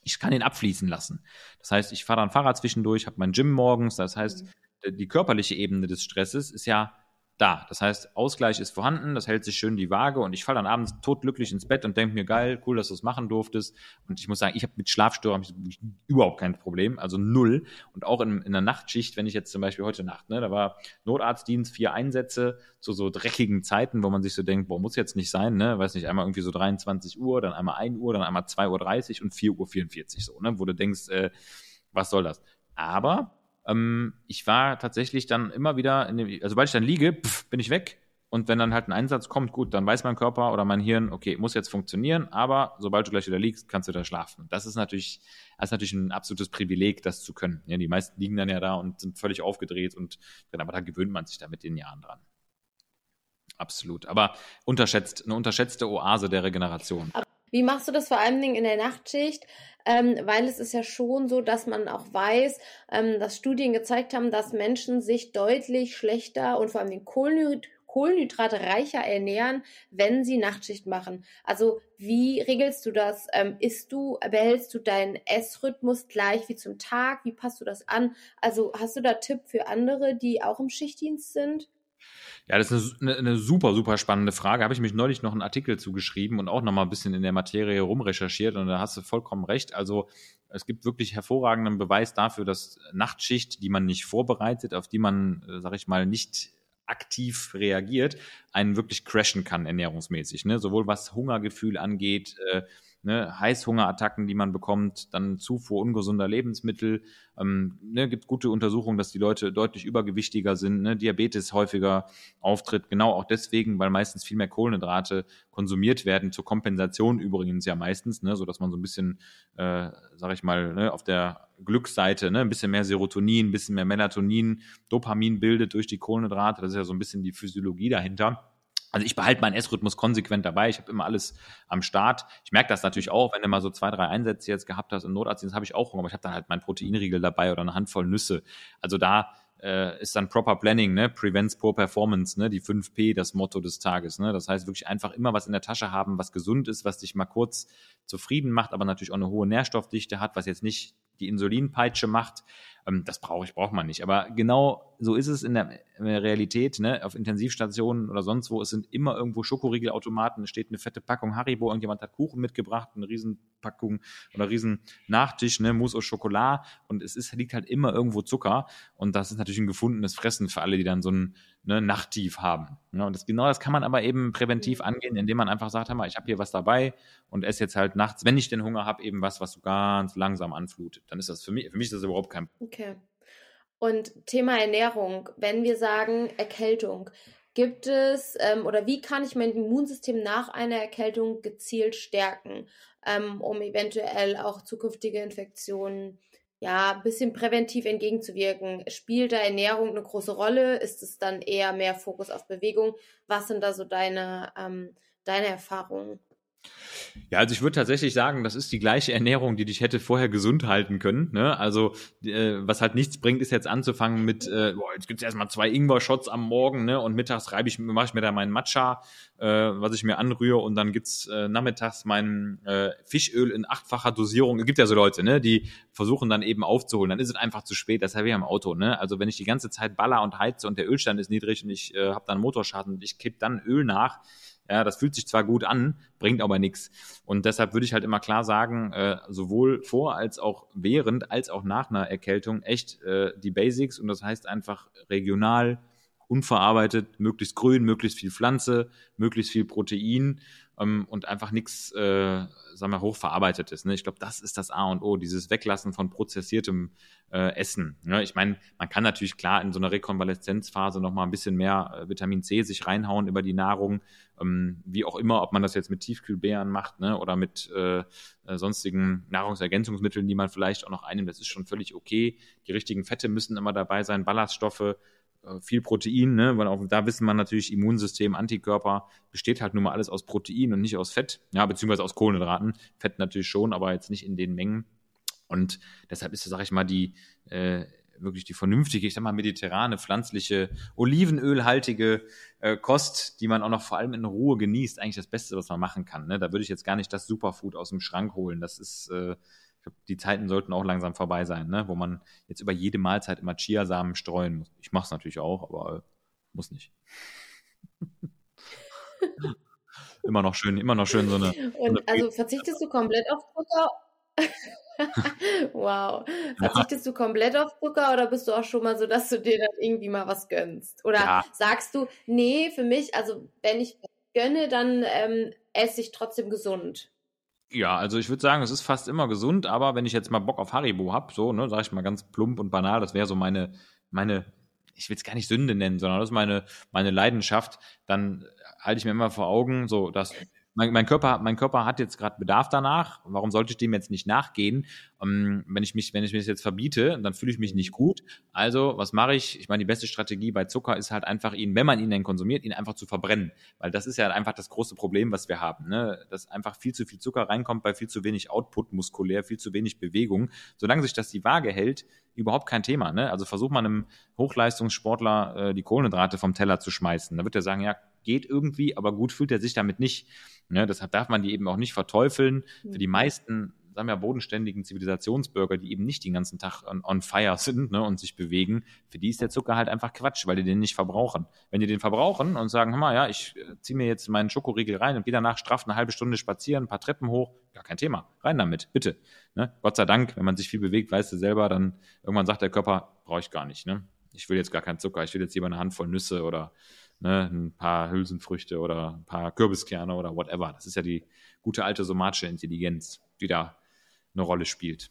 ich kann ihn abfließen lassen. Das heißt, ich fahre dann Fahrrad zwischendurch, habe mein Gym morgens. Das heißt, mhm. die körperliche Ebene des Stresses ist ja da. Das heißt, Ausgleich ist vorhanden, das hält sich schön die Waage und ich falle dann abends totglücklich ins Bett und denke mir, geil, cool, dass du es machen durftest. Und ich muss sagen, ich habe mit Schlafstörungen überhaupt kein Problem, also null. Und auch in, in der Nachtschicht, wenn ich jetzt zum Beispiel heute Nacht, ne, da war Notarztdienst, vier Einsätze zu so dreckigen Zeiten, wo man sich so denkt, boah, muss jetzt nicht sein, ne, weiß nicht, einmal irgendwie so 23 Uhr, dann einmal 1 Uhr, dann einmal 2.30 Uhr und 4.44 Uhr so, ne, wo du denkst, äh, was soll das? Aber ähm, ich war tatsächlich dann immer wieder, dem, also sobald ich dann liege, pff, bin ich weg. Und wenn dann halt ein Einsatz kommt, gut, dann weiß mein Körper oder mein Hirn, okay, muss jetzt funktionieren, aber sobald du gleich wieder liegst, kannst du da schlafen. Das ist natürlich, das ist natürlich ein absolutes Privileg, das zu können. Ja, die meisten liegen dann ja da und sind völlig aufgedreht und dann, aber da gewöhnt man sich da mit den Jahren dran. Absolut. Aber unterschätzt, eine unterschätzte Oase der Regeneration. Wie machst du das vor allen Dingen in der Nachtschicht? ähm, weil es ist ja schon so, dass man auch weiß, ähm, dass Studien gezeigt haben, dass Menschen sich deutlich schlechter und vor allem den Kohlenhyd Kohlenhydrate reicher ernähren, wenn sie Nachtschicht machen. Also wie regelst du das? Ähm, isst du, behältst du deinen Essrhythmus gleich wie zum Tag? Wie passt du das an? Also hast du da Tipp für andere, die auch im Schichtdienst sind? Ja, das ist eine, eine, super, super spannende Frage. Habe ich mich neulich noch einen Artikel zugeschrieben und auch noch mal ein bisschen in der Materie rumrecherchiert und da hast du vollkommen recht. Also es gibt wirklich hervorragenden Beweis dafür, dass Nachtschicht, die man nicht vorbereitet, auf die man, äh, sag ich mal, nicht aktiv reagiert, einen wirklich crashen kann ernährungsmäßig. Ne? Sowohl was Hungergefühl angeht, äh, ne, Heißhungerattacken, die man bekommt, dann Zufuhr ungesunder Lebensmittel. Ähm, ne, gibt gute Untersuchungen, dass die Leute deutlich übergewichtiger sind, ne, Diabetes häufiger auftritt. Genau auch deswegen, weil meistens viel mehr Kohlenhydrate konsumiert werden, zur Kompensation übrigens ja meistens, ne, so dass man so ein bisschen, äh, sag ich mal, ne, auf der Glücksseite, ne, ein bisschen mehr Serotonin, ein bisschen mehr Melatonin, Dopamin bildet durch die Kohlenhydrate. Das ist ja so ein bisschen die Physiologie dahinter. Also ich behalte meinen Essrhythmus konsequent dabei. Ich habe immer alles am Start. Ich merke das natürlich auch, wenn du mal so zwei, drei Einsätze jetzt gehabt hast im Notarzt, habe ich auch Hunger, aber ich habe dann halt mein Proteinriegel dabei oder eine Handvoll Nüsse. Also da äh, ist dann Proper Planning, ne? Prevents Poor Performance, ne? Die 5P, das Motto des Tages. Ne? Das heißt wirklich einfach immer was in der Tasche haben, was gesund ist, was dich mal kurz zufrieden macht, aber natürlich auch eine hohe Nährstoffdichte hat, was jetzt nicht die Insulinpeitsche macht. Ähm, das brauche ich, braucht man nicht. Aber genau so ist es in der, in der Realität, ne? auf Intensivstationen oder sonst wo. Es sind immer irgendwo Schokoriegelautomaten, es steht eine fette Packung Haribo, irgendjemand hat Kuchen mitgebracht, eine Riesenpackung oder riesen Nachtisch, ne? Mousse au Chocolat und es ist, liegt halt immer irgendwo Zucker und das ist natürlich ein gefundenes Fressen für alle, die dann so ein ne, Nachttief haben. Ja, und das, genau das kann man aber eben präventiv mhm. angehen, indem man einfach sagt, mal, ich habe hier was dabei und esse jetzt halt nachts, wenn ich den Hunger habe, eben was, was so ganz langsam anflutet. Dann ist das für mich, für mich ist das überhaupt kein Okay. Und Thema Ernährung, wenn wir sagen Erkältung, gibt es ähm, oder wie kann ich mein Immunsystem nach einer Erkältung gezielt stärken, ähm, um eventuell auch zukünftige Infektionen ja, ein bisschen präventiv entgegenzuwirken. Spielt da Ernährung eine große Rolle? Ist es dann eher mehr Fokus auf Bewegung? Was sind da so deine, ähm, deine Erfahrungen? Ja, also ich würde tatsächlich sagen, das ist die gleiche Ernährung, die dich hätte vorher gesund halten können. Ne? Also äh, was halt nichts bringt, ist jetzt anzufangen mit, äh, boah, jetzt gibt's erstmal zwei Ingwer-Shots am Morgen ne? und mittags reibe ich, mache ich mir da meinen Matcha, äh, was ich mir anrühre und dann gibt's äh, nachmittags mein äh, Fischöl in achtfacher Dosierung. Es gibt ja so Leute, ne? die versuchen dann eben aufzuholen. Dann ist es einfach zu spät, das habe ich am Auto. Ne? Also wenn ich die ganze Zeit baller und heize und der Ölstand ist niedrig und ich äh, habe dann Motorschaden und ich kipp dann Öl nach, ja, das fühlt sich zwar gut an, bringt aber nichts. Und deshalb würde ich halt immer klar sagen, äh, sowohl vor als auch während als auch nach einer Erkältung echt äh, die Basics und das heißt einfach regional, unverarbeitet, möglichst grün, möglichst viel Pflanze, möglichst viel Protein ähm, und einfach nichts, äh, sagen wir, hochverarbeitetes. Ne? Ich glaube, das ist das A und O, dieses Weglassen von prozessiertem äh, Essen. Ne? Ich meine, man kann natürlich klar in so einer Rekonvaleszenzphase nochmal ein bisschen mehr äh, Vitamin C sich reinhauen über die Nahrung, ähm, wie auch immer, ob man das jetzt mit Tiefkühlbeeren macht ne? oder mit äh, äh sonstigen Nahrungsergänzungsmitteln, die man vielleicht auch noch einnimmt. Das ist schon völlig okay. Die richtigen Fette müssen immer dabei sein, Ballaststoffe, viel Protein, ne? weil auch da wissen man natürlich, Immunsystem, Antikörper, besteht halt nun mal alles aus Protein und nicht aus Fett, ja, beziehungsweise aus Kohlenhydraten. Fett natürlich schon, aber jetzt nicht in den Mengen. Und deshalb ist, sag ich mal, die äh, wirklich die vernünftige, ich sag mal, mediterrane, pflanzliche, olivenölhaltige äh, Kost, die man auch noch vor allem in Ruhe genießt, eigentlich das Beste, was man machen kann. Ne? Da würde ich jetzt gar nicht das Superfood aus dem Schrank holen. Das ist, äh, ich glaube, die Zeiten sollten auch langsam vorbei sein, ne? wo man jetzt über jede Mahlzeit immer Chiasamen streuen muss. Ich mache es natürlich auch, aber äh, muss nicht. immer noch schön, immer noch schön so eine. Und so eine also verzichtest du komplett auf Zucker? wow. Verzichtest ja. du komplett auf Zucker oder bist du auch schon mal so, dass du dir dann irgendwie mal was gönnst? Oder ja. sagst du, nee, für mich, also wenn ich gönne, dann ähm, esse ich trotzdem gesund? Ja, also ich würde sagen, es ist fast immer gesund, aber wenn ich jetzt mal Bock auf Haribo habe, so, ne, sag ich mal ganz plump und banal, das wäre so meine, meine, ich will es gar nicht Sünde nennen, sondern das ist meine, meine Leidenschaft, dann halte ich mir immer vor Augen, so, dass mein, mein, Körper, mein Körper hat jetzt gerade Bedarf danach. Warum sollte ich dem jetzt nicht nachgehen? Ähm, wenn ich mich, wenn ich mich jetzt verbiete, dann fühle ich mich nicht gut. Also, was mache ich? Ich meine, die beste Strategie bei Zucker ist halt einfach ihn, wenn man ihn dann konsumiert, ihn einfach zu verbrennen. Weil das ist ja einfach das große Problem, was wir haben, ne? Dass einfach viel zu viel Zucker reinkommt bei viel zu wenig Output muskulär, viel zu wenig Bewegung. Solange sich das die Waage hält, überhaupt kein Thema, ne? Also versucht man einem Hochleistungssportler äh, die Kohlenhydrate vom Teller zu schmeißen. Da wird er sagen, ja, geht irgendwie, aber gut fühlt er sich damit nicht. Ne, deshalb darf man die eben auch nicht verteufeln. Für die mhm. meisten, sagen wir, bodenständigen Zivilisationsbürger, die eben nicht den ganzen Tag on, on fire sind ne, und sich bewegen, für die ist der Zucker halt einfach Quatsch, weil die den nicht verbrauchen. Wenn die den verbrauchen und sagen, hör mal, ja, ich äh, ziehe mir jetzt meinen Schokoriegel rein und gehe danach straff eine halbe Stunde spazieren, ein paar Treppen hoch, gar kein Thema. Rein damit, bitte. Ne? Gott sei Dank, wenn man sich viel bewegt, weißt du selber, dann irgendwann sagt der Körper, brauche ich gar nicht. Ne? Ich will jetzt gar keinen Zucker, ich will jetzt lieber eine Handvoll Nüsse oder ne, ein paar Hülsenfrüchte oder ein paar Kürbiskerne oder whatever. Das ist ja die gute alte somatische Intelligenz, die da eine Rolle spielt.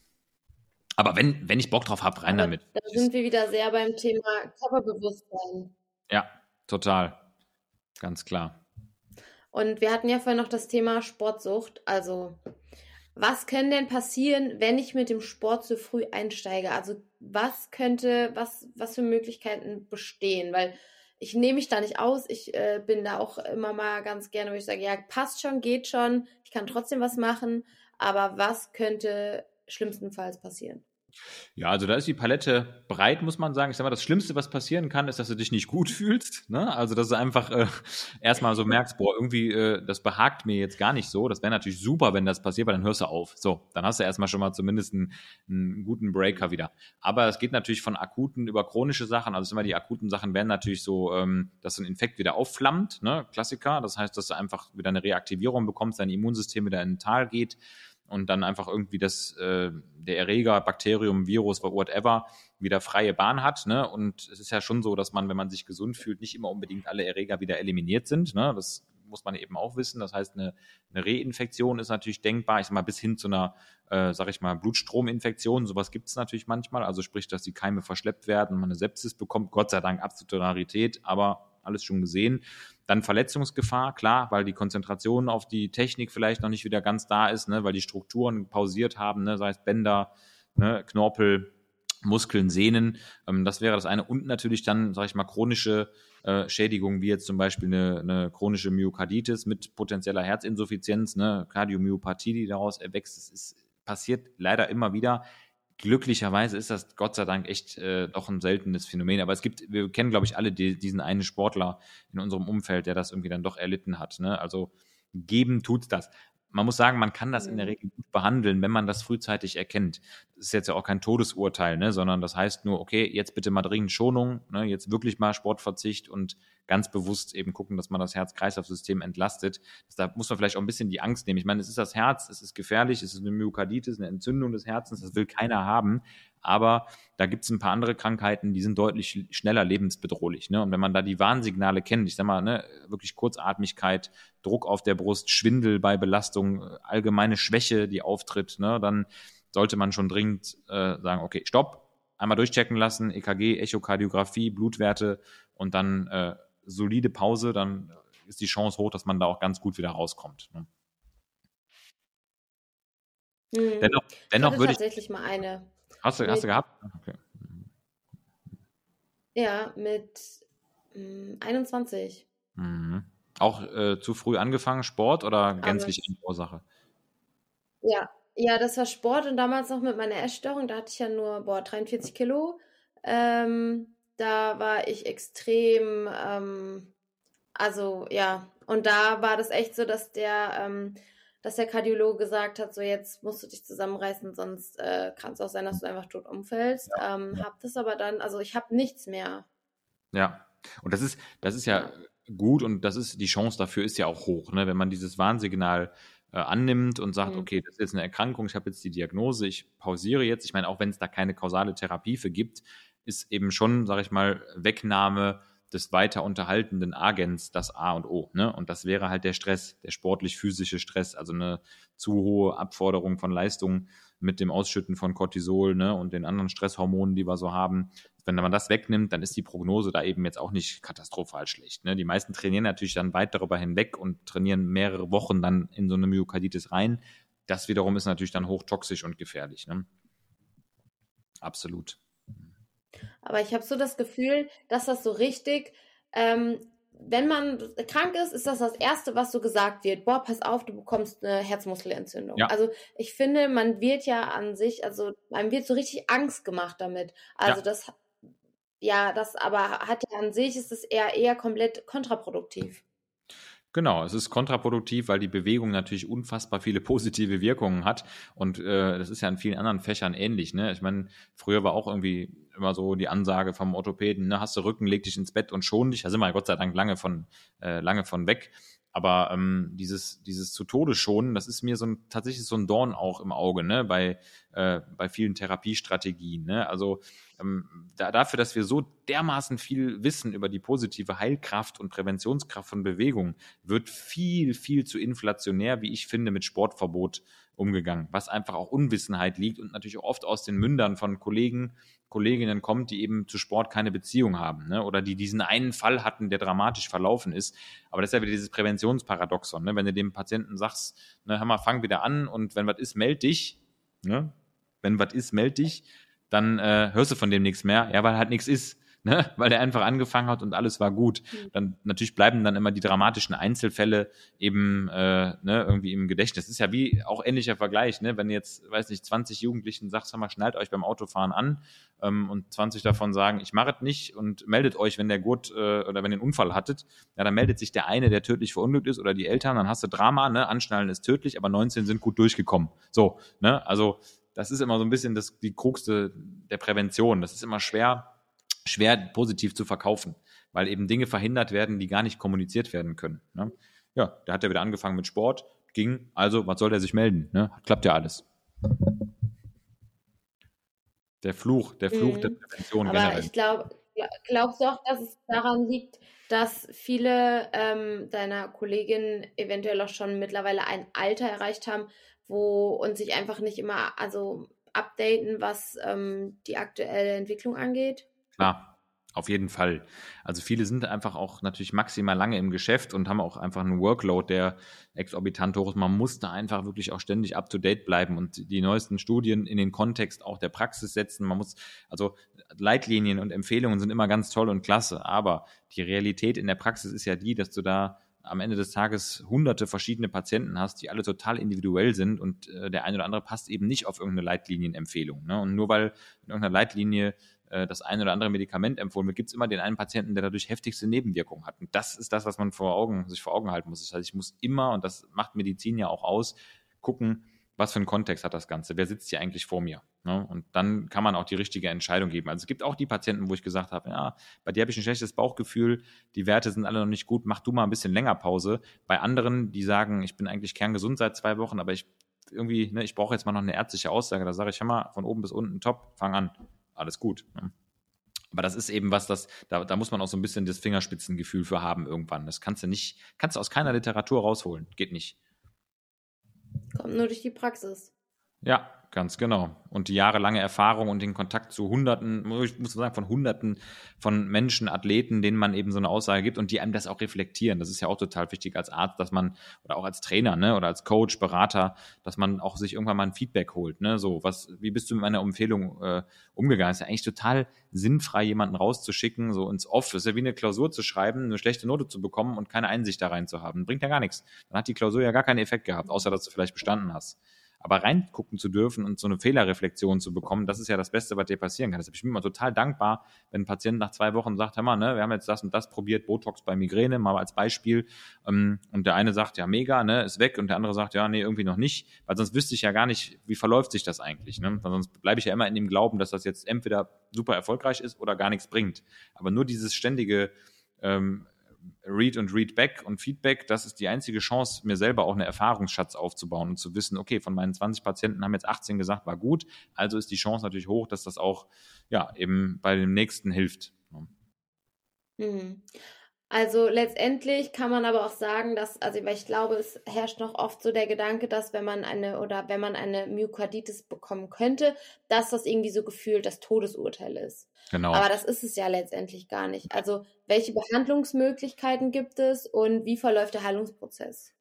Aber wenn, wenn ich Bock drauf habe, rein Aber damit. Da sind wir wieder sehr beim Thema Körperbewusstsein. Ja, total. Ganz klar. Und wir hatten ja vorhin noch das Thema Sportsucht. Also, was kann denn passieren, wenn ich mit dem Sport zu früh einsteige? Also, was könnte, was, was für Möglichkeiten bestehen? Weil ich nehme mich da nicht aus. Ich äh, bin da auch immer mal ganz gerne, wo ich sage, ja, passt schon, geht schon, ich kann trotzdem was machen, aber was könnte schlimmstenfalls passieren? Ja, also da ist die Palette breit, muss man sagen. Ich sag mal, das Schlimmste, was passieren kann, ist, dass du dich nicht gut fühlst. Ne? Also, dass du einfach äh, erstmal so merkst, boah, irgendwie, äh, das behagt mir jetzt gar nicht so. Das wäre natürlich super, wenn das passiert, weil dann hörst du auf. So, dann hast du erstmal schon mal zumindest einen, einen guten Breaker wieder. Aber es geht natürlich von akuten über chronische Sachen. Also immer die akuten Sachen werden natürlich so, ähm, dass ein Infekt wieder aufflammt, ne? Klassiker. Das heißt, dass du einfach wieder eine Reaktivierung bekommst, dein Immunsystem wieder in den Tal geht und dann einfach irgendwie das, äh, der Erreger, Bakterium, Virus, whatever, wieder freie Bahn hat. Ne? Und es ist ja schon so, dass man, wenn man sich gesund fühlt, nicht immer unbedingt alle Erreger wieder eliminiert sind. Ne? Das muss man eben auch wissen. Das heißt, eine, eine Reinfektion ist natürlich denkbar. Ich sag mal, bis hin zu einer, äh, sag ich mal, Blutstrominfektion. Sowas gibt es natürlich manchmal. Also sprich, dass die Keime verschleppt werden man eine Sepsis bekommt. Gott sei Dank absolute Rarität, aber alles schon gesehen. Dann Verletzungsgefahr, klar, weil die Konzentration auf die Technik vielleicht noch nicht wieder ganz da ist, ne, weil die Strukturen pausiert haben, ne, sei es Bänder, ne, Knorpel, Muskeln, Sehnen. Ähm, das wäre das eine. Und natürlich dann, sage ich mal, chronische äh, Schädigungen, wie jetzt zum Beispiel eine, eine chronische Myokarditis mit potenzieller Herzinsuffizienz, eine Kardiomyopathie, die daraus erwächst. Das ist, passiert leider immer wieder. Glücklicherweise ist das Gott sei Dank echt äh, doch ein seltenes Phänomen. Aber es gibt, wir kennen, glaube ich, alle die, diesen einen Sportler in unserem Umfeld, der das irgendwie dann doch erlitten hat. Ne? Also geben tut's das man muss sagen, man kann das in der mhm. Regel gut behandeln, wenn man das frühzeitig erkennt. Das ist jetzt ja auch kein Todesurteil, ne, sondern das heißt nur, okay, jetzt bitte mal dringend Schonung, ne, jetzt wirklich mal Sportverzicht und ganz bewusst eben gucken, dass man das Herz-Kreislauf-System entlastet. Da muss man vielleicht auch ein bisschen die Angst nehmen. Ich meine, es ist das Herz, es ist gefährlich, es ist eine Myokarditis, eine Entzündung des Herzens, das will keiner haben. Aber da gibt es ein paar andere Krankheiten, die sind deutlich schneller lebensbedrohlich. Ne? Und wenn man da die Warnsignale kennt, ich sag mal, ne, wirklich Kurzatmigkeit, Druck auf der Brust, Schwindel bei Belastung, allgemeine Schwäche, die auftritt, ne, dann sollte man schon dringend äh, sagen, okay, stopp, einmal durchchecken lassen, EKG, Echokardiographie, Blutwerte und dann äh, solide Pause, dann ist die Chance hoch, dass man da auch ganz gut wieder rauskommt. Ne? Hm. Dennoch, dennoch ich würde ich tatsächlich mal eine Hast du, hast du gehabt? Okay. Ja, mit mh, 21. Mhm. Auch äh, zu früh angefangen, Sport oder gänzlich eine Ursache? Ja, ja, das war Sport und damals noch mit meiner Essstörung, da hatte ich ja nur boah, 43 Kilo. Ähm, da war ich extrem, ähm, also ja, und da war das echt so, dass der ähm, dass der Kardiologe gesagt hat, so jetzt musst du dich zusammenreißen, sonst äh, kann es auch sein, dass du einfach tot umfällst. Ja, ähm, ja. Hab das aber dann, also ich habe nichts mehr. Ja, und das ist, das ist ja, ja, gut und das ist, die Chance dafür ist ja auch hoch, ne? wenn man dieses Warnsignal äh, annimmt und sagt, mhm. okay, das ist jetzt eine Erkrankung, ich habe jetzt die Diagnose, ich pausiere jetzt. Ich meine, auch wenn es da keine kausale Therapie für gibt, ist eben schon, sage ich mal, Wegnahme des weiter unterhaltenden Agents das A und O. Ne? Und das wäre halt der Stress, der sportlich-physische Stress, also eine zu hohe Abforderung von Leistung mit dem Ausschütten von Cortisol ne? und den anderen Stresshormonen, die wir so haben. Wenn man das wegnimmt, dann ist die Prognose da eben jetzt auch nicht katastrophal schlecht. Ne? Die meisten trainieren natürlich dann weit darüber hinweg und trainieren mehrere Wochen dann in so eine Myokarditis rein. Das wiederum ist natürlich dann hochtoxisch und gefährlich. Ne? Absolut. Aber ich habe so das Gefühl, dass das so richtig, ähm, wenn man krank ist, ist das das Erste, was so gesagt wird. Boah, pass auf, du bekommst eine Herzmuskelentzündung. Ja. Also ich finde, man wird ja an sich, also man wird so richtig Angst gemacht damit. Also ja. das, ja, das aber hat ja an sich, ist es eher, eher komplett kontraproduktiv. Genau, es ist kontraproduktiv, weil die Bewegung natürlich unfassbar viele positive Wirkungen hat. Und äh, das ist ja in vielen anderen Fächern ähnlich. Ne? Ich meine, früher war auch irgendwie immer so die Ansage vom Orthopäden, ne, hast du Rücken, leg dich ins Bett und schon dich. Da sind wir Gott sei Dank lange von, äh, lange von weg. Aber ähm, dieses, dieses zu Tode schonen, das ist mir so ein, tatsächlich so ein Dorn auch im Auge, ne, bei, äh, bei vielen Therapiestrategien. Ne? Also ähm, da, dafür, dass wir so dermaßen viel wissen über die positive Heilkraft und Präventionskraft von Bewegung, wird viel, viel zu inflationär, wie ich finde, mit Sportverbot umgegangen, was einfach auch Unwissenheit liegt und natürlich auch oft aus den Mündern von Kollegen, Kolleginnen kommt, die eben zu Sport keine Beziehung haben ne? oder die diesen einen Fall hatten, der dramatisch verlaufen ist. Aber das ist ja wieder dieses Präventionsparadoxon. Ne? Wenn du dem Patienten sagst, ne, hör mal, fang wieder an und wenn was ist, meld dich. Ne? Wenn was ist, meld dich dann äh, hörst du von dem nichts mehr, ja, weil halt nichts ist. Ne? weil er einfach angefangen hat und alles war gut. Mhm. Dann natürlich bleiben dann immer die dramatischen Einzelfälle eben äh, ne, irgendwie im Gedächtnis. Das ist ja wie auch ähnlicher Vergleich, ne? wenn jetzt, weiß nicht, 20 Jugendlichen sagst, mal, schnallt euch beim Autofahren an ähm, und 20 davon sagen, ich mache es nicht und meldet euch, wenn der Gurt äh, oder wenn ihr einen Unfall hattet, ja, dann meldet sich der eine, der tödlich verunglückt ist oder die Eltern, dann hast du Drama, ne? Anschnallen ist tödlich, aber 19 sind gut durchgekommen. So, ne? Also das ist immer so ein bisschen das, die Krux der Prävention. Das ist immer schwer, schwer positiv zu verkaufen, weil eben Dinge verhindert werden, die gar nicht kommuniziert werden können. Ne? Ja, da hat er wieder angefangen mit Sport, ging, also was soll der sich melden? Ne? Klappt ja alles. Der Fluch, der Fluch mhm. der Prävention Aber generell. Ich glaube, glaubst du auch, dass es daran liegt, dass viele ähm, deiner Kolleginnen eventuell auch schon mittlerweile ein Alter erreicht haben, wo und sich einfach nicht immer also updaten, was ähm, die aktuelle Entwicklung angeht? Klar. Auf jeden Fall. Also viele sind einfach auch natürlich maximal lange im Geschäft und haben auch einfach einen Workload, der exorbitant hoch ist. Man muss da einfach wirklich auch ständig up to date bleiben und die neuesten Studien in den Kontext auch der Praxis setzen. Man muss, also Leitlinien und Empfehlungen sind immer ganz toll und klasse, aber die Realität in der Praxis ist ja die, dass du da am Ende des Tages hunderte verschiedene Patienten hast, die alle total individuell sind und äh, der eine oder andere passt eben nicht auf irgendeine Leitlinienempfehlung. Ne? Und nur weil in irgendeiner Leitlinie äh, das ein oder andere Medikament empfohlen wird, gibt es immer den einen Patienten, der dadurch heftigste Nebenwirkungen hat. Und das ist das, was man vor Augen, sich vor Augen halten muss. Das heißt, ich muss immer, und das macht Medizin ja auch aus, gucken, was für einen Kontext hat das Ganze? Wer sitzt hier eigentlich vor mir? Ne? Und dann kann man auch die richtige Entscheidung geben. Also es gibt auch die Patienten, wo ich gesagt habe, ja, bei dir habe ich ein schlechtes Bauchgefühl, die Werte sind alle noch nicht gut, mach du mal ein bisschen länger Pause. Bei anderen, die sagen, ich bin eigentlich kerngesund seit zwei Wochen, aber ich irgendwie, ne, ich brauche jetzt mal noch eine ärztliche Aussage, da sage ich, hör mal, von oben bis unten top, fang an alles gut. Ne? Aber das ist eben was, das, da, da muss man auch so ein bisschen das Fingerspitzengefühl für haben irgendwann. Das kannst du nicht, kannst du aus keiner Literatur rausholen. Geht nicht. Kommt nur durch die Praxis. Ja, Ganz genau. Und die jahrelange Erfahrung und den Kontakt zu Hunderten, ich muss sagen, von Hunderten von Menschen, Athleten, denen man eben so eine Aussage gibt und die einem das auch reflektieren. Das ist ja auch total wichtig als Arzt, dass man, oder auch als Trainer, ne, oder als Coach, Berater, dass man auch sich irgendwann mal ein Feedback holt, ne, so, was, wie bist du mit meiner Empfehlung äh, umgegangen? ist ja eigentlich total sinnfrei, jemanden rauszuschicken, so ins Off. Das ist ja wie eine Klausur zu schreiben, eine schlechte Note zu bekommen und keine Einsicht da rein zu haben. Bringt ja gar nichts. Dann hat die Klausur ja gar keinen Effekt gehabt, außer dass du vielleicht bestanden hast. Aber reingucken zu dürfen und so eine Fehlerreflexion zu bekommen, das ist ja das Beste, was dir passieren kann. Deshalb bin ich immer total dankbar, wenn ein Patient nach zwei Wochen sagt, hör mal, ne, wir haben jetzt das und das probiert, Botox bei Migräne, mal als Beispiel. Ähm, und der eine sagt, ja, mega, ne, ist weg. Und der andere sagt, ja, nee, irgendwie noch nicht. Weil sonst wüsste ich ja gar nicht, wie verläuft sich das eigentlich. Ne? Weil sonst bleibe ich ja immer in dem Glauben, dass das jetzt entweder super erfolgreich ist oder gar nichts bringt. Aber nur dieses ständige ähm, Read und Read Back und Feedback, das ist die einzige Chance, mir selber auch einen Erfahrungsschatz aufzubauen und zu wissen, okay, von meinen 20 Patienten haben jetzt 18 gesagt, war gut, also ist die Chance natürlich hoch, dass das auch ja eben bei dem nächsten hilft. Mhm. Also letztendlich kann man aber auch sagen, dass, also weil ich glaube, es herrscht noch oft so der Gedanke, dass wenn man eine oder wenn man eine Myokarditis bekommen könnte, dass das irgendwie so gefühlt das Todesurteil ist. Genau. Aber das ist es ja letztendlich gar nicht. Also welche Behandlungsmöglichkeiten gibt es und wie verläuft der Heilungsprozess?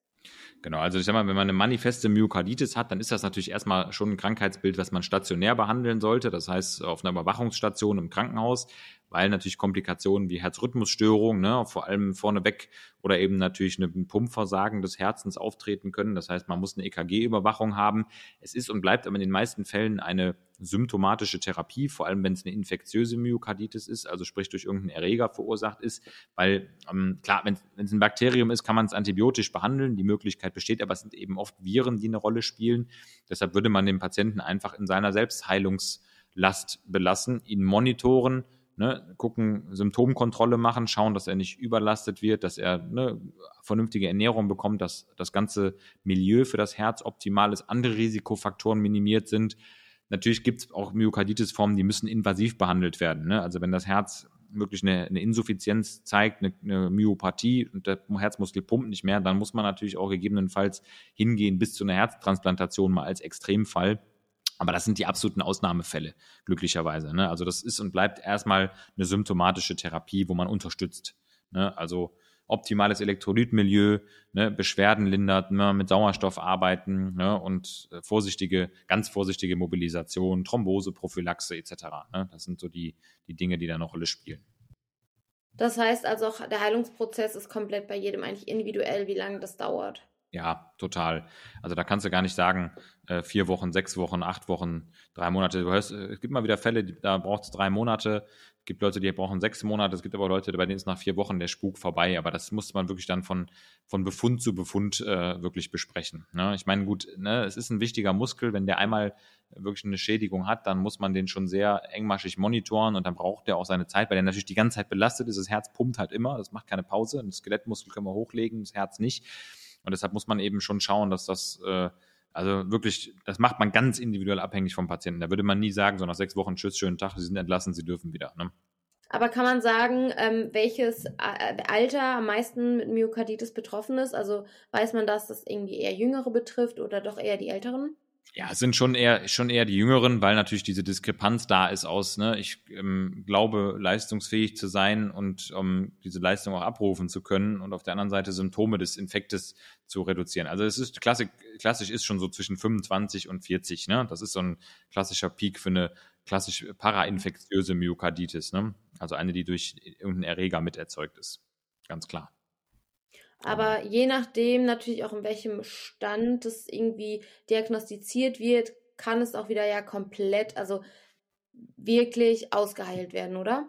Genau, also ich sag mal, wenn man eine manifeste Myokarditis hat, dann ist das natürlich erstmal schon ein Krankheitsbild, was man stationär behandeln sollte. Das heißt, auf einer Überwachungsstation im Krankenhaus weil natürlich Komplikationen wie Herzrhythmusstörungen, ne, vor allem vorneweg oder eben natürlich ein Pumpversagen des Herzens auftreten können. Das heißt, man muss eine EKG-Überwachung haben. Es ist und bleibt aber in den meisten Fällen eine symptomatische Therapie, vor allem wenn es eine infektiöse Myokarditis ist, also sprich durch irgendeinen Erreger verursacht ist, weil ähm, klar, wenn es ein Bakterium ist, kann man es antibiotisch behandeln, die Möglichkeit besteht, aber es sind eben oft Viren, die eine Rolle spielen. Deshalb würde man den Patienten einfach in seiner Selbstheilungslast belassen, ihn monitoren, ne, gucken, Symptomkontrolle machen, schauen, dass er nicht überlastet wird, dass er ne, vernünftige Ernährung bekommt, dass das ganze Milieu für das Herz optimal ist, andere Risikofaktoren minimiert sind. Natürlich gibt es auch Myokarditis-Formen, die müssen invasiv behandelt werden. Ne? Also wenn das Herz wirklich eine, eine Insuffizienz zeigt, eine, eine, Myopathie und der Herzmuskel pumpt nicht mehr, dann muss man natürlich auch gegebenenfalls hingehen bis zu einer Herztransplantation mal als Extremfall. Aber das sind die absoluten Ausnahmefälle, glücklicherweise. Ne? Also das ist und bleibt erstmal eine symptomatische Therapie, wo man unterstützt. Ne? Also optimales Elektrolytmilieu, ne? Beschwerden lindert, ne? mit Sauerstoff arbeiten ne? und äh, vorsichtige, ganz vorsichtige Mobilisation, Thrombose, Prophylaxe etc. Ne? Das sind so die, die Dinge, die da eine Rolle spielen. Das heißt also auch, der Heilungsprozess ist komplett bei jedem eigentlich individuell, wie lange das dauert. Ja, total. Also da kannst du gar nicht sagen, äh, vier Wochen, sechs Wochen, acht Wochen, drei Monate. Du hörst, äh, es gibt mal wieder Fälle, da braucht es drei Monate. Es gibt Leute, die brauchen sechs Monate. Es gibt aber Leute, bei denen ist nach vier Wochen der Spuk vorbei. Aber das muss man wirklich dann von, von Befund zu Befund äh, wirklich besprechen. Ne? Ich meine, gut, ne, es ist ein wichtiger Muskel. Wenn der einmal wirklich eine Schädigung hat, dann muss man den schon sehr engmaschig monitoren und dann braucht der auch seine Zeit, weil der natürlich die ganze Zeit belastet ist. Das Herz pumpt halt immer, das macht keine Pause. Ein Skelettmuskel können wir hochlegen, das Herz nicht. Und deshalb muss man eben schon schauen, dass das, äh, also wirklich, das macht man ganz individuell abhängig vom Patienten. Da würde man nie sagen, so nach sechs Wochen, tschüss, schönen Tag, Sie sind entlassen, Sie dürfen wieder. Ne? Aber kann man sagen, ähm, welches äh, Alter am meisten mit Myokarditis betroffen ist? Also weiß man, dass das irgendwie eher Jüngere betrifft oder doch eher die Älteren? Ja, es sind schon eher, schon eher die Jüngeren, weil natürlich diese Diskrepanz da ist aus, ne, ich ähm, glaube, leistungsfähig zu sein und um diese Leistung auch abrufen zu können und auf der anderen Seite Symptome des Infektes zu reduzieren. Also es ist klassisch, klassisch ist schon so zwischen 25 und 40, ne? Das ist so ein klassischer Peak für eine klassisch parainfektiöse Myokarditis, ne? Also eine, die durch irgendeinen Erreger mit erzeugt ist. Ganz klar. Aber je nachdem natürlich auch in welchem Stand es irgendwie diagnostiziert wird, kann es auch wieder ja komplett, also wirklich ausgeheilt werden, oder?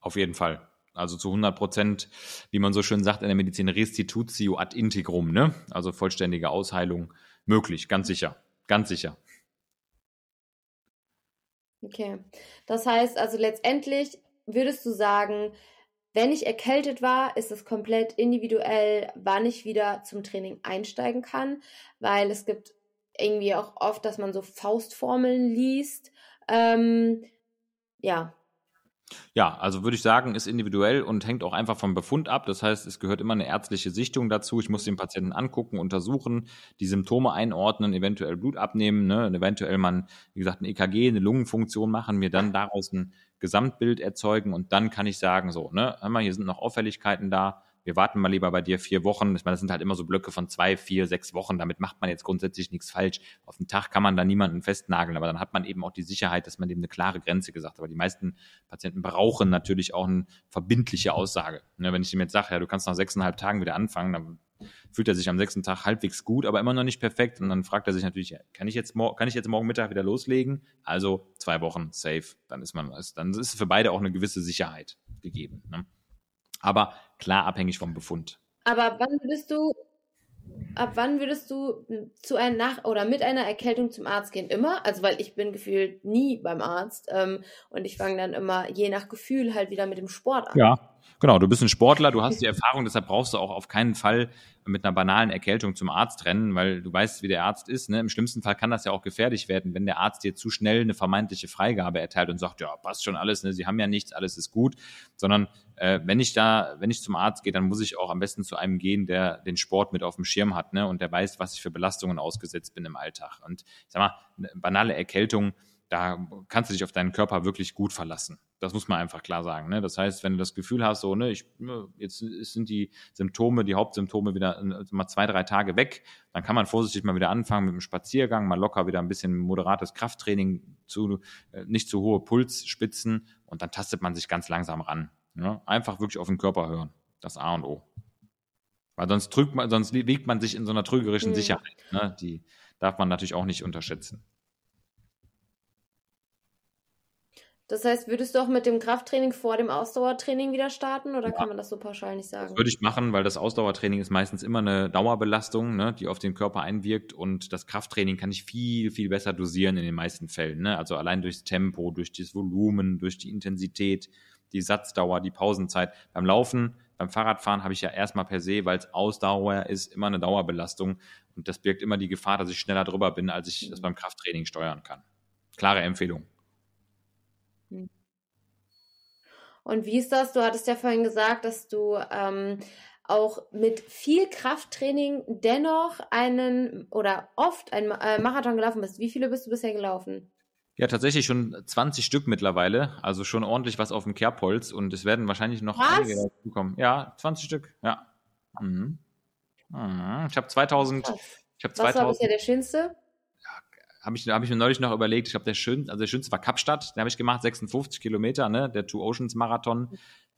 Auf jeden Fall. Also zu 100 Prozent, wie man so schön sagt in der Medizin, restitutio ad integrum, ne? Also vollständige Ausheilung möglich, ganz sicher, ganz sicher. Okay. Das heißt also letztendlich würdest du sagen, wenn ich erkältet war, ist es komplett individuell, wann ich wieder zum Training einsteigen kann, weil es gibt irgendwie auch oft, dass man so Faustformeln liest. Ähm, ja. Ja, also würde ich sagen, ist individuell und hängt auch einfach vom Befund ab. Das heißt, es gehört immer eine ärztliche Sichtung dazu. Ich muss den Patienten angucken, untersuchen, die Symptome einordnen, eventuell Blut abnehmen, ne, eventuell man, wie gesagt, ein EKG, eine Lungenfunktion machen, mir dann daraus ein Gesamtbild erzeugen und dann kann ich sagen, so, ne, hör mal, hier sind noch Auffälligkeiten da, wir warten mal lieber bei dir vier Wochen. Ich meine, das sind halt immer so Blöcke von zwei, vier, sechs Wochen. Damit macht man jetzt grundsätzlich nichts falsch. Auf den Tag kann man da niemanden festnageln, aber dann hat man eben auch die Sicherheit, dass man dem eine klare Grenze gesagt hat. Aber die meisten Patienten brauchen natürlich auch eine verbindliche Aussage. Ne, wenn ich ihm jetzt sage, ja, du kannst nach sechseinhalb Tagen wieder anfangen, dann fühlt er sich am sechsten Tag halbwegs gut, aber immer noch nicht perfekt. Und dann fragt er sich natürlich, kann ich jetzt, kann ich jetzt morgen Mittag wieder loslegen? Also zwei Wochen safe. Dann ist man, dann ist für beide auch eine gewisse Sicherheit gegeben. Ne? Aber klar abhängig vom Befund. Aber wann würdest du, ab wann würdest du zu einer nach oder mit einer Erkältung zum Arzt gehen? Immer? Also weil ich bin gefühlt nie beim Arzt ähm, und ich fange dann immer je nach Gefühl halt wieder mit dem Sport an. Ja, Genau, du bist ein Sportler, du hast die Erfahrung, deshalb brauchst du auch auf keinen Fall mit einer banalen Erkältung zum Arzt rennen, weil du weißt, wie der Arzt ist. Ne? Im schlimmsten Fall kann das ja auch gefährlich werden, wenn der Arzt dir zu schnell eine vermeintliche Freigabe erteilt und sagt, ja, passt schon alles, ne? Sie haben ja nichts, alles ist gut. Sondern äh, wenn ich da, wenn ich zum Arzt gehe, dann muss ich auch am besten zu einem gehen, der den Sport mit auf dem Schirm hat, ne? Und der weiß, was ich für Belastungen ausgesetzt bin im Alltag. Und ich sag mal, eine banale Erkältung, da kannst du dich auf deinen Körper wirklich gut verlassen. Das muss man einfach klar sagen. Ne? Das heißt, wenn du das Gefühl hast, so, ne, ich, ne, jetzt sind die Symptome, die Hauptsymptome wieder äh, mal zwei, drei Tage weg, dann kann man vorsichtig mal wieder anfangen mit dem Spaziergang, mal locker wieder ein bisschen moderates Krafttraining zu, äh, nicht zu hohe Pulsspitzen und dann tastet man sich ganz langsam ran. Ne? Einfach wirklich auf den Körper hören. Das A und O. Weil sonst drückt man, sonst wiegt man sich in so einer trügerischen mhm. Sicherheit. Ne? Die darf man natürlich auch nicht unterschätzen. Das heißt, würdest du auch mit dem Krafttraining vor dem Ausdauertraining wieder starten oder ja. kann man das so pauschal nicht sagen? Das würde ich machen, weil das Ausdauertraining ist meistens immer eine Dauerbelastung, ne, die auf den Körper einwirkt und das Krafttraining kann ich viel, viel besser dosieren in den meisten Fällen. Ne? Also allein durchs Tempo, durch das Volumen, durch die Intensität, die Satzdauer, die Pausenzeit. Beim Laufen, beim Fahrradfahren habe ich ja erstmal per se, weil es Ausdauer ist, immer eine Dauerbelastung und das birgt immer die Gefahr, dass ich schneller drüber bin, als ich das mhm. beim Krafttraining steuern kann. Klare Empfehlung. Hm. Und wie ist das? Du hattest ja vorhin gesagt, dass du ähm, auch mit viel Krafttraining dennoch einen oder oft einen äh, Marathon gelaufen bist. Wie viele bist du bisher gelaufen? Ja, tatsächlich schon 20 Stück mittlerweile. Also schon ordentlich was auf dem Kerbholz und es werden wahrscheinlich noch was? einige dazukommen. Ja, 20 Stück, ja. Mhm. Mhm. Ich habe 2000. Ich hab 2000 was war bisher der schönste? Habe ich, hab ich mir neulich noch überlegt, ich glaube, der schönste, also der schönste war Kapstadt, den habe ich gemacht, 56 Kilometer, ne, der Two Oceans Marathon,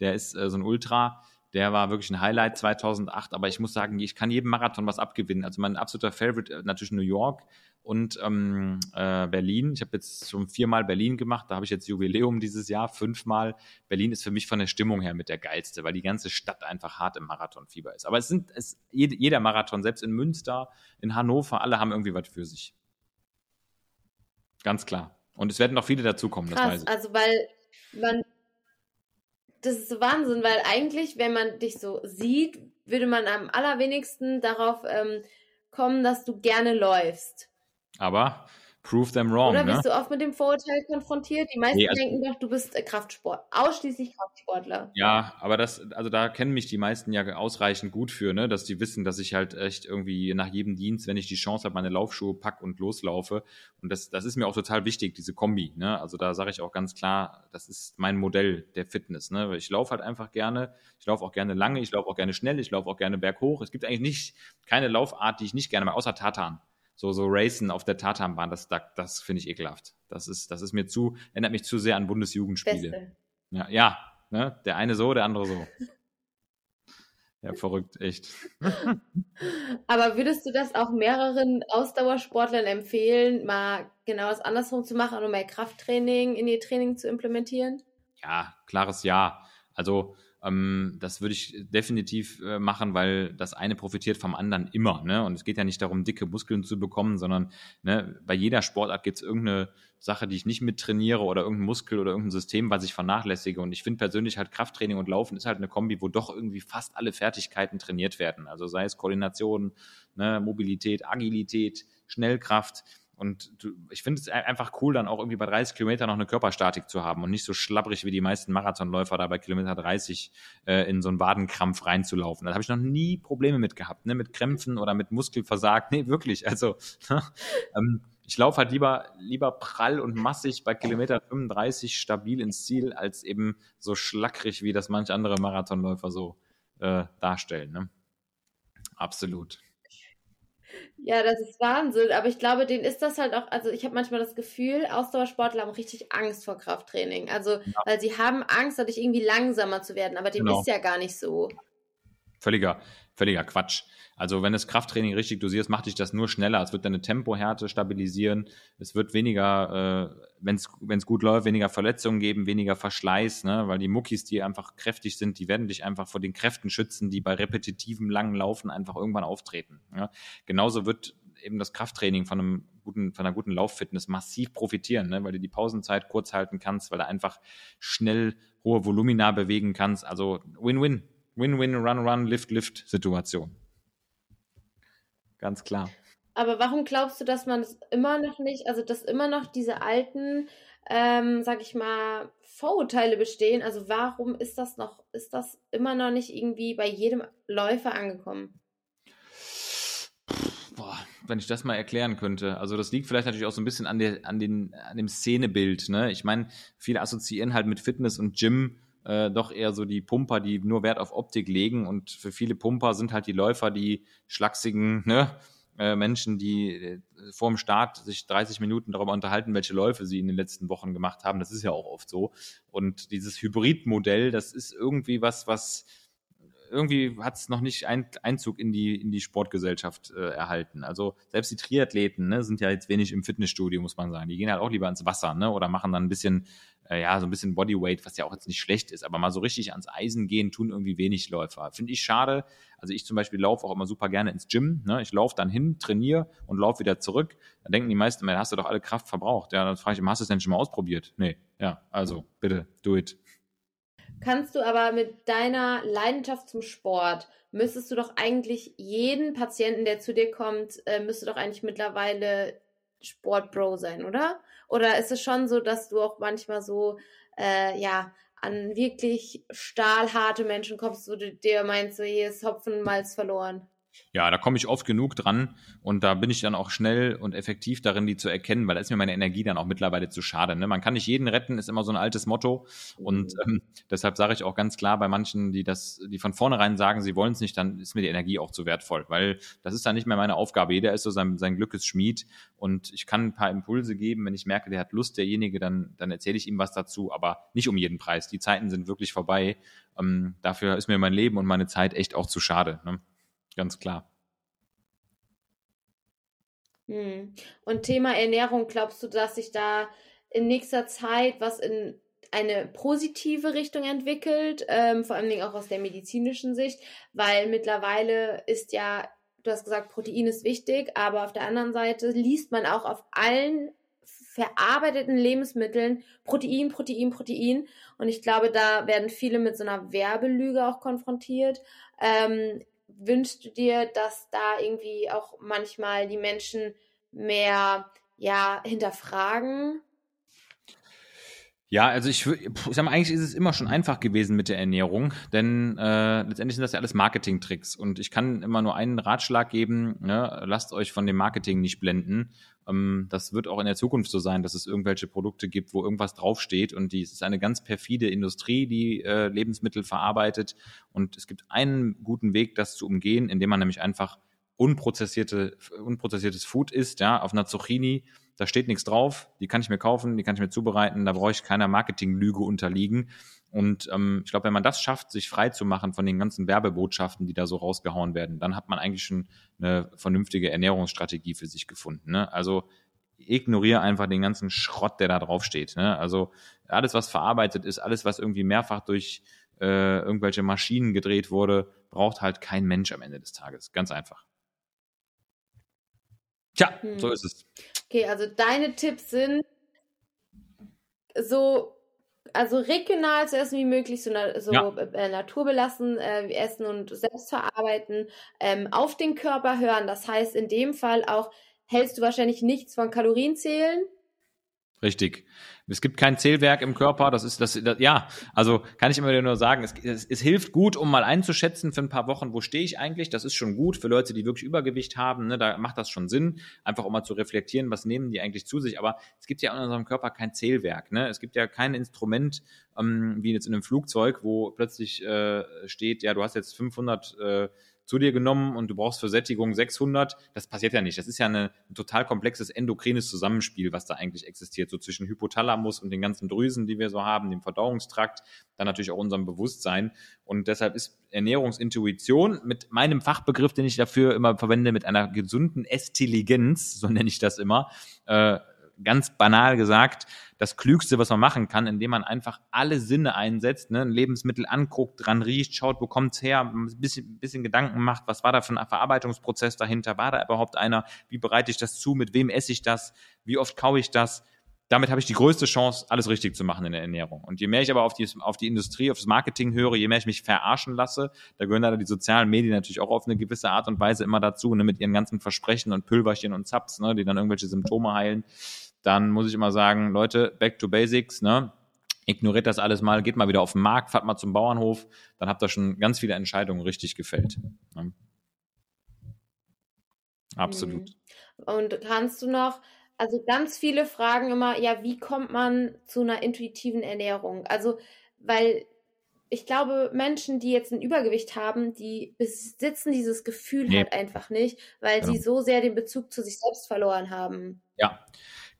der ist äh, so ein Ultra, der war wirklich ein Highlight 2008, aber ich muss sagen, ich kann jedem Marathon was abgewinnen. Also mein absoluter Favorite äh, natürlich New York und ähm, äh, Berlin. Ich habe jetzt schon viermal Berlin gemacht, da habe ich jetzt Jubiläum dieses Jahr, fünfmal. Berlin ist für mich von der Stimmung her mit der geilste, weil die ganze Stadt einfach hart im Marathonfieber ist. Aber es sind es, jeder Marathon, selbst in Münster, in Hannover, alle haben irgendwie was für sich. Ganz klar. Und es werden noch viele dazukommen, das weiß ich. Also, weil man. Das ist so Wahnsinn, weil eigentlich, wenn man dich so sieht, würde man am allerwenigsten darauf ähm, kommen, dass du gerne läufst. Aber prove them wrong. Oder ne? bist du oft mit dem Vorurteil konfrontiert? Die meisten Nee, also- denken doch, du bist äh, Kraftsport, ausschließlich Kraftsportler. Ja, aber das, also da kennen mich die meisten ja ausreichend gut für, ne, dass die wissen, dass ich halt echt irgendwie nach jedem Dienst, wenn ich die Chance habe, meine Laufschuhe pack und loslaufe. Und das, das ist mir auch total wichtig, diese Kombi, ne. Also da sage ich auch ganz klar, das ist mein Modell der Fitness, ne. Ich laufe halt einfach gerne, ich laufe auch gerne lange, ich laufe auch gerne schnell, ich laufe auch gerne berghoch. Es gibt eigentlich nicht keine Laufart, die ich nicht gerne mache, außer Tartan. So, so Racen auf der Tatanbahn, das, das, das finde ich ekelhaft. Das ist, das ist mir zu, erinnert mich zu sehr an Bundesjugendspiele. Beste. Ja, ja ne? der eine so, der andere so. Ja, verrückt, echt. Aber würdest du das auch mehreren Ausdauersportlern empfehlen, mal genau das andersrum zu machen und mehr Krafttraining in ihr Training zu implementieren? Ja, klares Ja. Also ähm, das würde ich definitiv äh, machen, weil das eine profitiert vom anderen immer. Ne? Und es geht ja nicht darum, dicke Muskeln zu bekommen, sondern ne, bei jeder Sportart gibt es irgendeine Sache, die ich nicht mittrainiere oder irgendein Muskel oder irgendein System, was ich vernachlässige. Und ich finde persönlich halt Krafttraining und Laufen ist halt eine Kombi, wo doch irgendwie fast alle Fertigkeiten trainiert werden. Also sei es Koordination, ne, Mobilität, Agilität, Schnellkraft. Und du, ich finde es einfach cool, dann auch irgendwie bei 30 Kilometern noch eine Körperstatik zu haben und nicht so schlabbrig wie die meisten Marathonläufer da bei Kilometer 30 äh, in so einen Wadenkrampf reinzulaufen. Da habe ich noch nie Probleme mit gehabt, ne? mit Krämpfen oder mit Muskelversagen. Nee, wirklich. Also ähm, ich laufe halt lieber, lieber prall und massig bei Kilometer 35 stabil ins Ziel, als eben so schlackrig, wie das manche andere Marathonläufer so äh, darstellen. Ne? Absolut. Ja, das ist Wahnsinn, aber ich glaube, denen ist das halt auch, also ich habe manchmal das Gefühl, Ausdauersportler haben richtig Angst vor Krafttraining. Also, Ja. weil sie haben Angst, dadurch irgendwie langsamer zu werden, aber dem Genau. ist ja gar nicht so. Völliger, völliger Quatsch. Also wenn das Krafttraining richtig dosierst, macht dich das nur schneller. Es wird deine Tempohärte stabilisieren. Es wird weniger, äh, wenn es gut läuft, weniger Verletzungen geben, weniger Verschleiß, ne? weil die Muckis, die einfach kräftig sind, die werden dich einfach vor den Kräften schützen, die bei repetitivem langen Laufen einfach irgendwann auftreten. Ja? Genauso wird eben das Krafttraining von einem guten, von einer guten Lauffitness massiv profitieren, ne? weil du die Pausenzeit kurz halten kannst, weil du einfach schnell hohe Volumina bewegen kannst. Also Win-Win. Win-Win, Run-Run, Lift-Lift-Situation. Ganz klar. Aber warum glaubst du, dass man es immer noch nicht, also dass immer noch diese alten, ähm, sag ich mal, Vorurteile bestehen? Also warum ist das noch, ist das immer noch nicht irgendwie bei jedem Läufer angekommen? Boah, wenn ich das mal erklären könnte. Also das liegt vielleicht natürlich auch so ein bisschen an, der, an, den, an dem Szenebild. Ne? Ich meine, viele assoziieren halt mit Fitness und Gym äh, doch eher so die Pumper, die nur Wert auf Optik legen. Und für viele Pumper sind halt die Läufer die schlachsigen ne? äh, Menschen, die äh, vor dem Start sich 30 Minuten darüber unterhalten, welche Läufe sie in den letzten Wochen gemacht haben. Das ist ja auch oft so. Und dieses Hybridmodell, das ist irgendwie was, was irgendwie hat es noch nicht ein, Einzug in die, in die Sportgesellschaft äh, erhalten. Also selbst die Triathleten ne, sind ja jetzt wenig im Fitnessstudio, muss man sagen. Die gehen halt auch lieber ins Wasser ne, oder machen dann ein bisschen, äh, ja, so ein bisschen Bodyweight, was ja auch jetzt nicht schlecht ist. Aber mal so richtig ans Eisen gehen, tun irgendwie wenig Läufer. Finde ich schade. Also ich zum Beispiel laufe auch immer super gerne ins Gym. Ne? Ich laufe dann hin, trainiere und laufe wieder zurück. Da denken die meisten, man, hast du doch alle Kraft verbraucht. Ja, dann frage ich immer, hast du es denn schon mal ausprobiert? Nee. Ja, also bitte, do it. Kannst du aber mit deiner Leidenschaft zum Sport, müsstest du doch eigentlich jeden Patienten, der zu dir kommt, äh, müsste doch eigentlich mittlerweile Sportbro sein, oder? Oder ist es schon so, dass du auch manchmal so, äh, ja, an wirklich stahlharte Menschen kommst, wo du dir meinst, so hier ist Hopfen, Malz verloren? Ja, da komme ich oft genug dran und da bin ich dann auch schnell und effektiv darin, die zu erkennen, weil da ist mir meine Energie dann auch mittlerweile zu schade. Ne? Man kann nicht jeden retten, ist immer so ein altes Motto und ähm, deshalb sage ich auch ganz klar bei manchen, die das, die von vornherein sagen, sie wollen es nicht, dann ist mir die Energie auch zu wertvoll, weil das ist dann nicht mehr meine Aufgabe. Jeder ist so sein, sein Glückes Schmied und ich kann ein paar Impulse geben, wenn ich merke, der hat Lust, derjenige, dann, dann erzähle ich ihm was dazu, aber nicht um jeden Preis. Die Zeiten sind wirklich vorbei. Ähm, dafür ist mir mein Leben und meine Zeit echt auch zu schade. Ne? Ganz klar. Hm. Und Thema Ernährung, glaubst du, dass sich da in nächster Zeit was in eine positive Richtung entwickelt, ähm, vor allen Dingen auch aus der medizinischen Sicht, weil mittlerweile ist ja, du hast gesagt, Protein ist wichtig, aber auf der anderen Seite liest man auch auf allen verarbeiteten Lebensmitteln Protein, Protein, Protein. Und ich glaube, da werden viele mit so einer Werbelüge auch konfrontiert. Ähm, wünschst du dir, dass da irgendwie auch manchmal die Menschen mehr ja hinterfragen? Ja, also ich, ich sag mal, eigentlich ist es immer schon einfach gewesen mit der Ernährung, denn äh, letztendlich sind das ja alles Marketing-Tricks und ich kann immer nur einen Ratschlag geben, ne? lasst euch von dem Marketing nicht blenden. Ähm, das wird auch in der Zukunft so sein, dass es irgendwelche Produkte gibt, wo irgendwas draufsteht und die, es ist eine ganz perfide Industrie, die äh, Lebensmittel verarbeitet und es gibt einen guten Weg, das zu umgehen, indem man nämlich einfach unprozessierte, unprozessiertes Food isst, ja, auf einer Zucchini da steht nichts drauf, die kann ich mir kaufen, die kann ich mir zubereiten, da brauche ich keiner Marketinglüge unterliegen. Und ähm, ich glaube, wenn man das schafft, sich frei zu machen von den ganzen Werbebotschaften, die da so rausgehauen werden, dann hat man eigentlich schon eine vernünftige Ernährungsstrategie für sich gefunden. Ne? Also ignoriere einfach den ganzen Schrott, der da drauf steht. Ne? Also alles, was verarbeitet ist, alles, was irgendwie mehrfach durch äh, irgendwelche Maschinen gedreht wurde, braucht halt kein Mensch am Ende des Tages. Ganz einfach. Tja, hm. so ist es. Okay, also deine Tipps sind so, also regional zu essen wie möglich, so, so ja. äh, naturbelassen äh, essen und selbst verarbeiten, ähm, auf den Körper hören. Das heißt, in dem Fall auch hältst du wahrscheinlich nichts von Kalorienzählen. Richtig. Es gibt kein Zählwerk im Körper, das ist das, das ja, also kann ich immer nur sagen, es, es, es, hilft gut, um mal einzuschätzen für ein paar Wochen, wo stehe ich eigentlich, das ist schon gut für Leute, die wirklich Übergewicht haben, ne, da macht das schon Sinn, einfach um mal zu reflektieren, was nehmen die eigentlich zu sich, aber es gibt ja in unserem Körper kein Zählwerk, ne? es gibt ja kein Instrument, ähm, wie jetzt in einem Flugzeug, wo plötzlich äh, steht, ja, du hast jetzt 500 äh, zu dir genommen und du brauchst für Sättigung 600. Das passiert ja nicht. Das ist ja eine, ein total komplexes endokrines Zusammenspiel, was da eigentlich existiert, so zwischen Hypothalamus und den ganzen Drüsen, die wir so haben, dem Verdauungstrakt, dann natürlich auch unserem Bewusstsein. Und deshalb ist Ernährungsintuition mit meinem Fachbegriff, den ich dafür immer verwende, mit einer gesunden Estilligenz, so nenne ich das immer, äh, ganz banal gesagt, das Klügste, was man machen kann, indem man einfach alle Sinne einsetzt, ne, ein Lebensmittel anguckt, dran riecht, schaut, wo kommt's her, ein bisschen, bisschen Gedanken macht, was war da für ein Verarbeitungsprozess dahinter, war da überhaupt einer, wie bereite ich das zu, mit wem esse ich das, wie oft kaue ich das, damit habe ich die größte Chance, alles richtig zu machen in der Ernährung. Und je mehr ich aber auf die, auf die Industrie, auf das Marketing höre, je mehr ich mich verarschen lasse, da gehören leider die sozialen Medien natürlich auch auf eine gewisse Art und Weise immer dazu, ne, mit ihren ganzen Versprechen und Pülverchen und Zaps, ne, die dann irgendwelche Symptome heilen dann muss ich immer sagen, Leute, back to basics, ne? Ignoriert das alles mal, geht mal wieder auf den Markt, fahrt mal zum Bauernhof, dann habt ihr schon ganz viele Entscheidungen richtig gefällt. Ne? Absolut. Mhm. Und kannst du noch, also ganz viele fragen immer, ja, wie kommt man zu einer intuitiven Ernährung? Also, weil ich glaube, Menschen, die jetzt ein Übergewicht haben, die besitzen dieses Gefühl nee. halt einfach nicht, weil genau. sie so sehr den Bezug zu sich selbst verloren haben. Ja,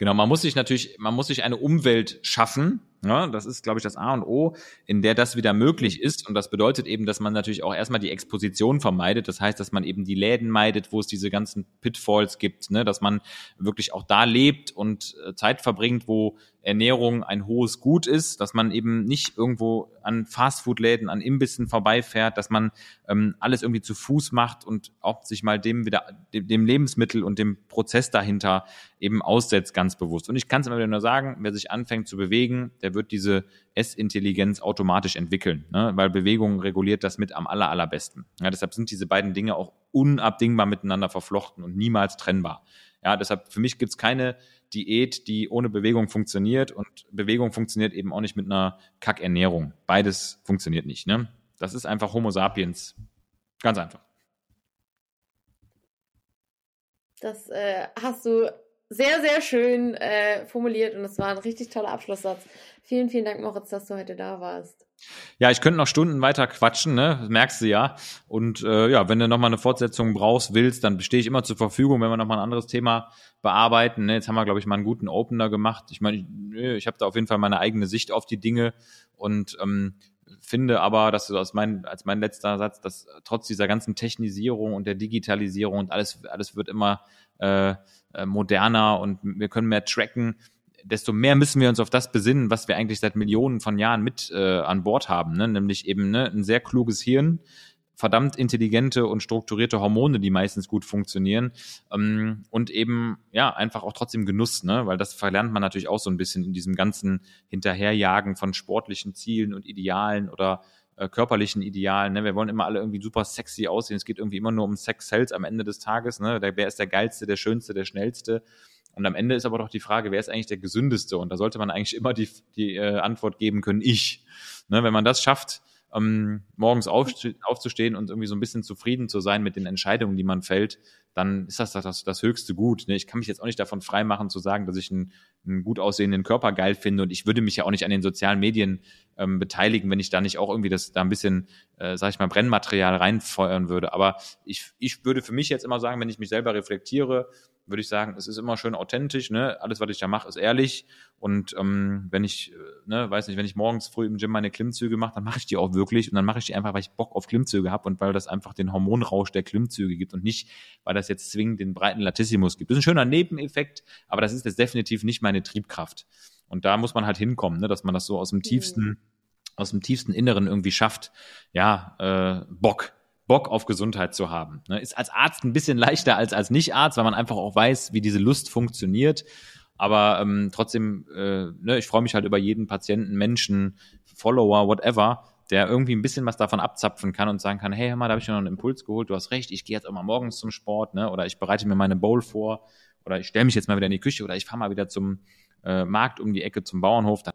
Genau, man muss sich natürlich, man muss sich eine Umwelt schaffen, ja, das ist, glaube ich, das A und O, in der das wieder möglich ist. Und das bedeutet eben, dass man natürlich auch erstmal die Exposition vermeidet. Das heißt, dass man eben die Läden meidet, wo es diese ganzen Pitfalls gibt, ne? dass man wirklich auch da lebt und äh, Zeit verbringt, wo Ernährung ein hohes Gut ist, dass man eben nicht irgendwo an Fastfood-Läden, an Imbissen vorbeifährt, dass man ähm, alles irgendwie zu Fuß macht und auch sich mal dem wieder, dem Lebensmittel und dem Prozess dahinter eben aussetzt, ganz bewusst. Und ich kann es immer wieder nur sagen, wer sich anfängt zu bewegen, der wird diese Essintelligenz automatisch entwickeln, ne? weil Bewegung reguliert das mit am aller, allerbesten. Ja, deshalb sind diese beiden Dinge auch unabdingbar miteinander verflochten und niemals trennbar. Ja, deshalb für mich gibt's keine Diät, die ohne Bewegung funktioniert und Bewegung funktioniert eben auch nicht mit einer Kackernährung. Beides funktioniert nicht. Ne? Das ist einfach Homo sapiens. Ganz einfach. Das äh, hast du sehr, sehr schön äh, formuliert und es war ein richtig toller Abschlusssatz. Vielen, vielen Dank, Moritz, dass du heute da warst. Ja, ich könnte noch Stunden weiter quatschen, ne? Das merkst du ja. Und äh, ja, wenn du nochmal eine Fortsetzung brauchst, willst, dann stehe ich immer zur Verfügung, wenn wir nochmal ein anderes Thema bearbeiten. Ne? Jetzt haben wir, glaube ich, mal einen guten Opener gemacht. Ich meine, ich, ich habe da auf jeden Fall meine eigene Sicht auf die Dinge und ähm, finde aber, dass du aus mein, als mein letzter Satz, dass trotz dieser ganzen Technisierung und der Digitalisierung und alles, alles wird immer äh, äh, moderner und wir können mehr tracken, desto mehr müssen wir uns auf das besinnen, was wir eigentlich seit Millionen von Jahren mit äh, an Bord haben, ne? nämlich eben ne, ein sehr kluges Hirn, verdammt intelligente und strukturierte Hormone, die meistens gut funktionieren ähm, und eben ja einfach auch trotzdem Genuss, ne? weil das verlernt man natürlich auch so ein bisschen in diesem ganzen Hinterherjagen von sportlichen Zielen und Idealen oder äh, körperlichen Idealen. Ne? Wir wollen immer alle irgendwie super sexy aussehen. Es geht irgendwie immer nur um Sex Sales am Ende des Tages. Ne? Der, wer ist der geilste, der schönste, der schnellste? Und am Ende ist aber doch die Frage, wer ist eigentlich der gesündeste? Und da sollte man eigentlich immer die, die äh, Antwort geben können, ich. Ne, wenn man das schafft, ähm, morgens aufzustehen und irgendwie so ein bisschen zufrieden zu sein mit den Entscheidungen, die man fällt, dann ist das das, das höchste Gut. Ne? Ich kann mich jetzt auch nicht davon freimachen zu sagen, dass ich einen, einen gut aussehenden Körper geil finde und ich würde mich ja auch nicht an den sozialen Medien ähm, beteiligen, wenn ich da nicht auch irgendwie das da ein bisschen, äh, sag ich mal, Brennmaterial reinfeuern würde. Aber ich, ich würde für mich jetzt immer sagen, wenn ich mich selber reflektiere, würde ich sagen, es ist immer schön authentisch, ne? Alles, was ich da mache, ist ehrlich. Und ähm, wenn ich, äh, ne, weiß nicht, wenn ich morgens früh im Gym meine Klimmzüge mache, dann mache ich die auch wirklich. Und dann mache ich die einfach, weil ich Bock auf Klimmzüge habe und weil das einfach den Hormonrausch der Klimmzüge gibt und nicht, weil das jetzt zwingend den breiten Latissimus gibt. Das ist ein schöner Nebeneffekt, aber das ist jetzt definitiv nicht meine Triebkraft. Und da muss man halt hinkommen, ne, dass man das so aus dem mhm. tiefsten, aus dem tiefsten Inneren irgendwie schafft. Ja, äh, Bock Bock auf Gesundheit zu haben. Ne? Ist als Arzt ein bisschen leichter als als Nicht-Arzt, weil man einfach auch weiß, wie diese Lust funktioniert. Aber ähm, trotzdem, äh, ne, ich freue mich halt über jeden Patienten, Menschen, Follower, whatever, der irgendwie ein bisschen was davon abzapfen kann und sagen kann, hey, hör mal, da habe ich mir noch einen Impuls geholt, du hast recht, ich gehe jetzt auch mal morgens zum Sport, ne? Oder ich bereite mir meine Bowl vor oder ich stelle mich jetzt mal wieder in die Küche oder ich fahre mal wieder zum äh, Markt um die Ecke zum Bauernhof. Dann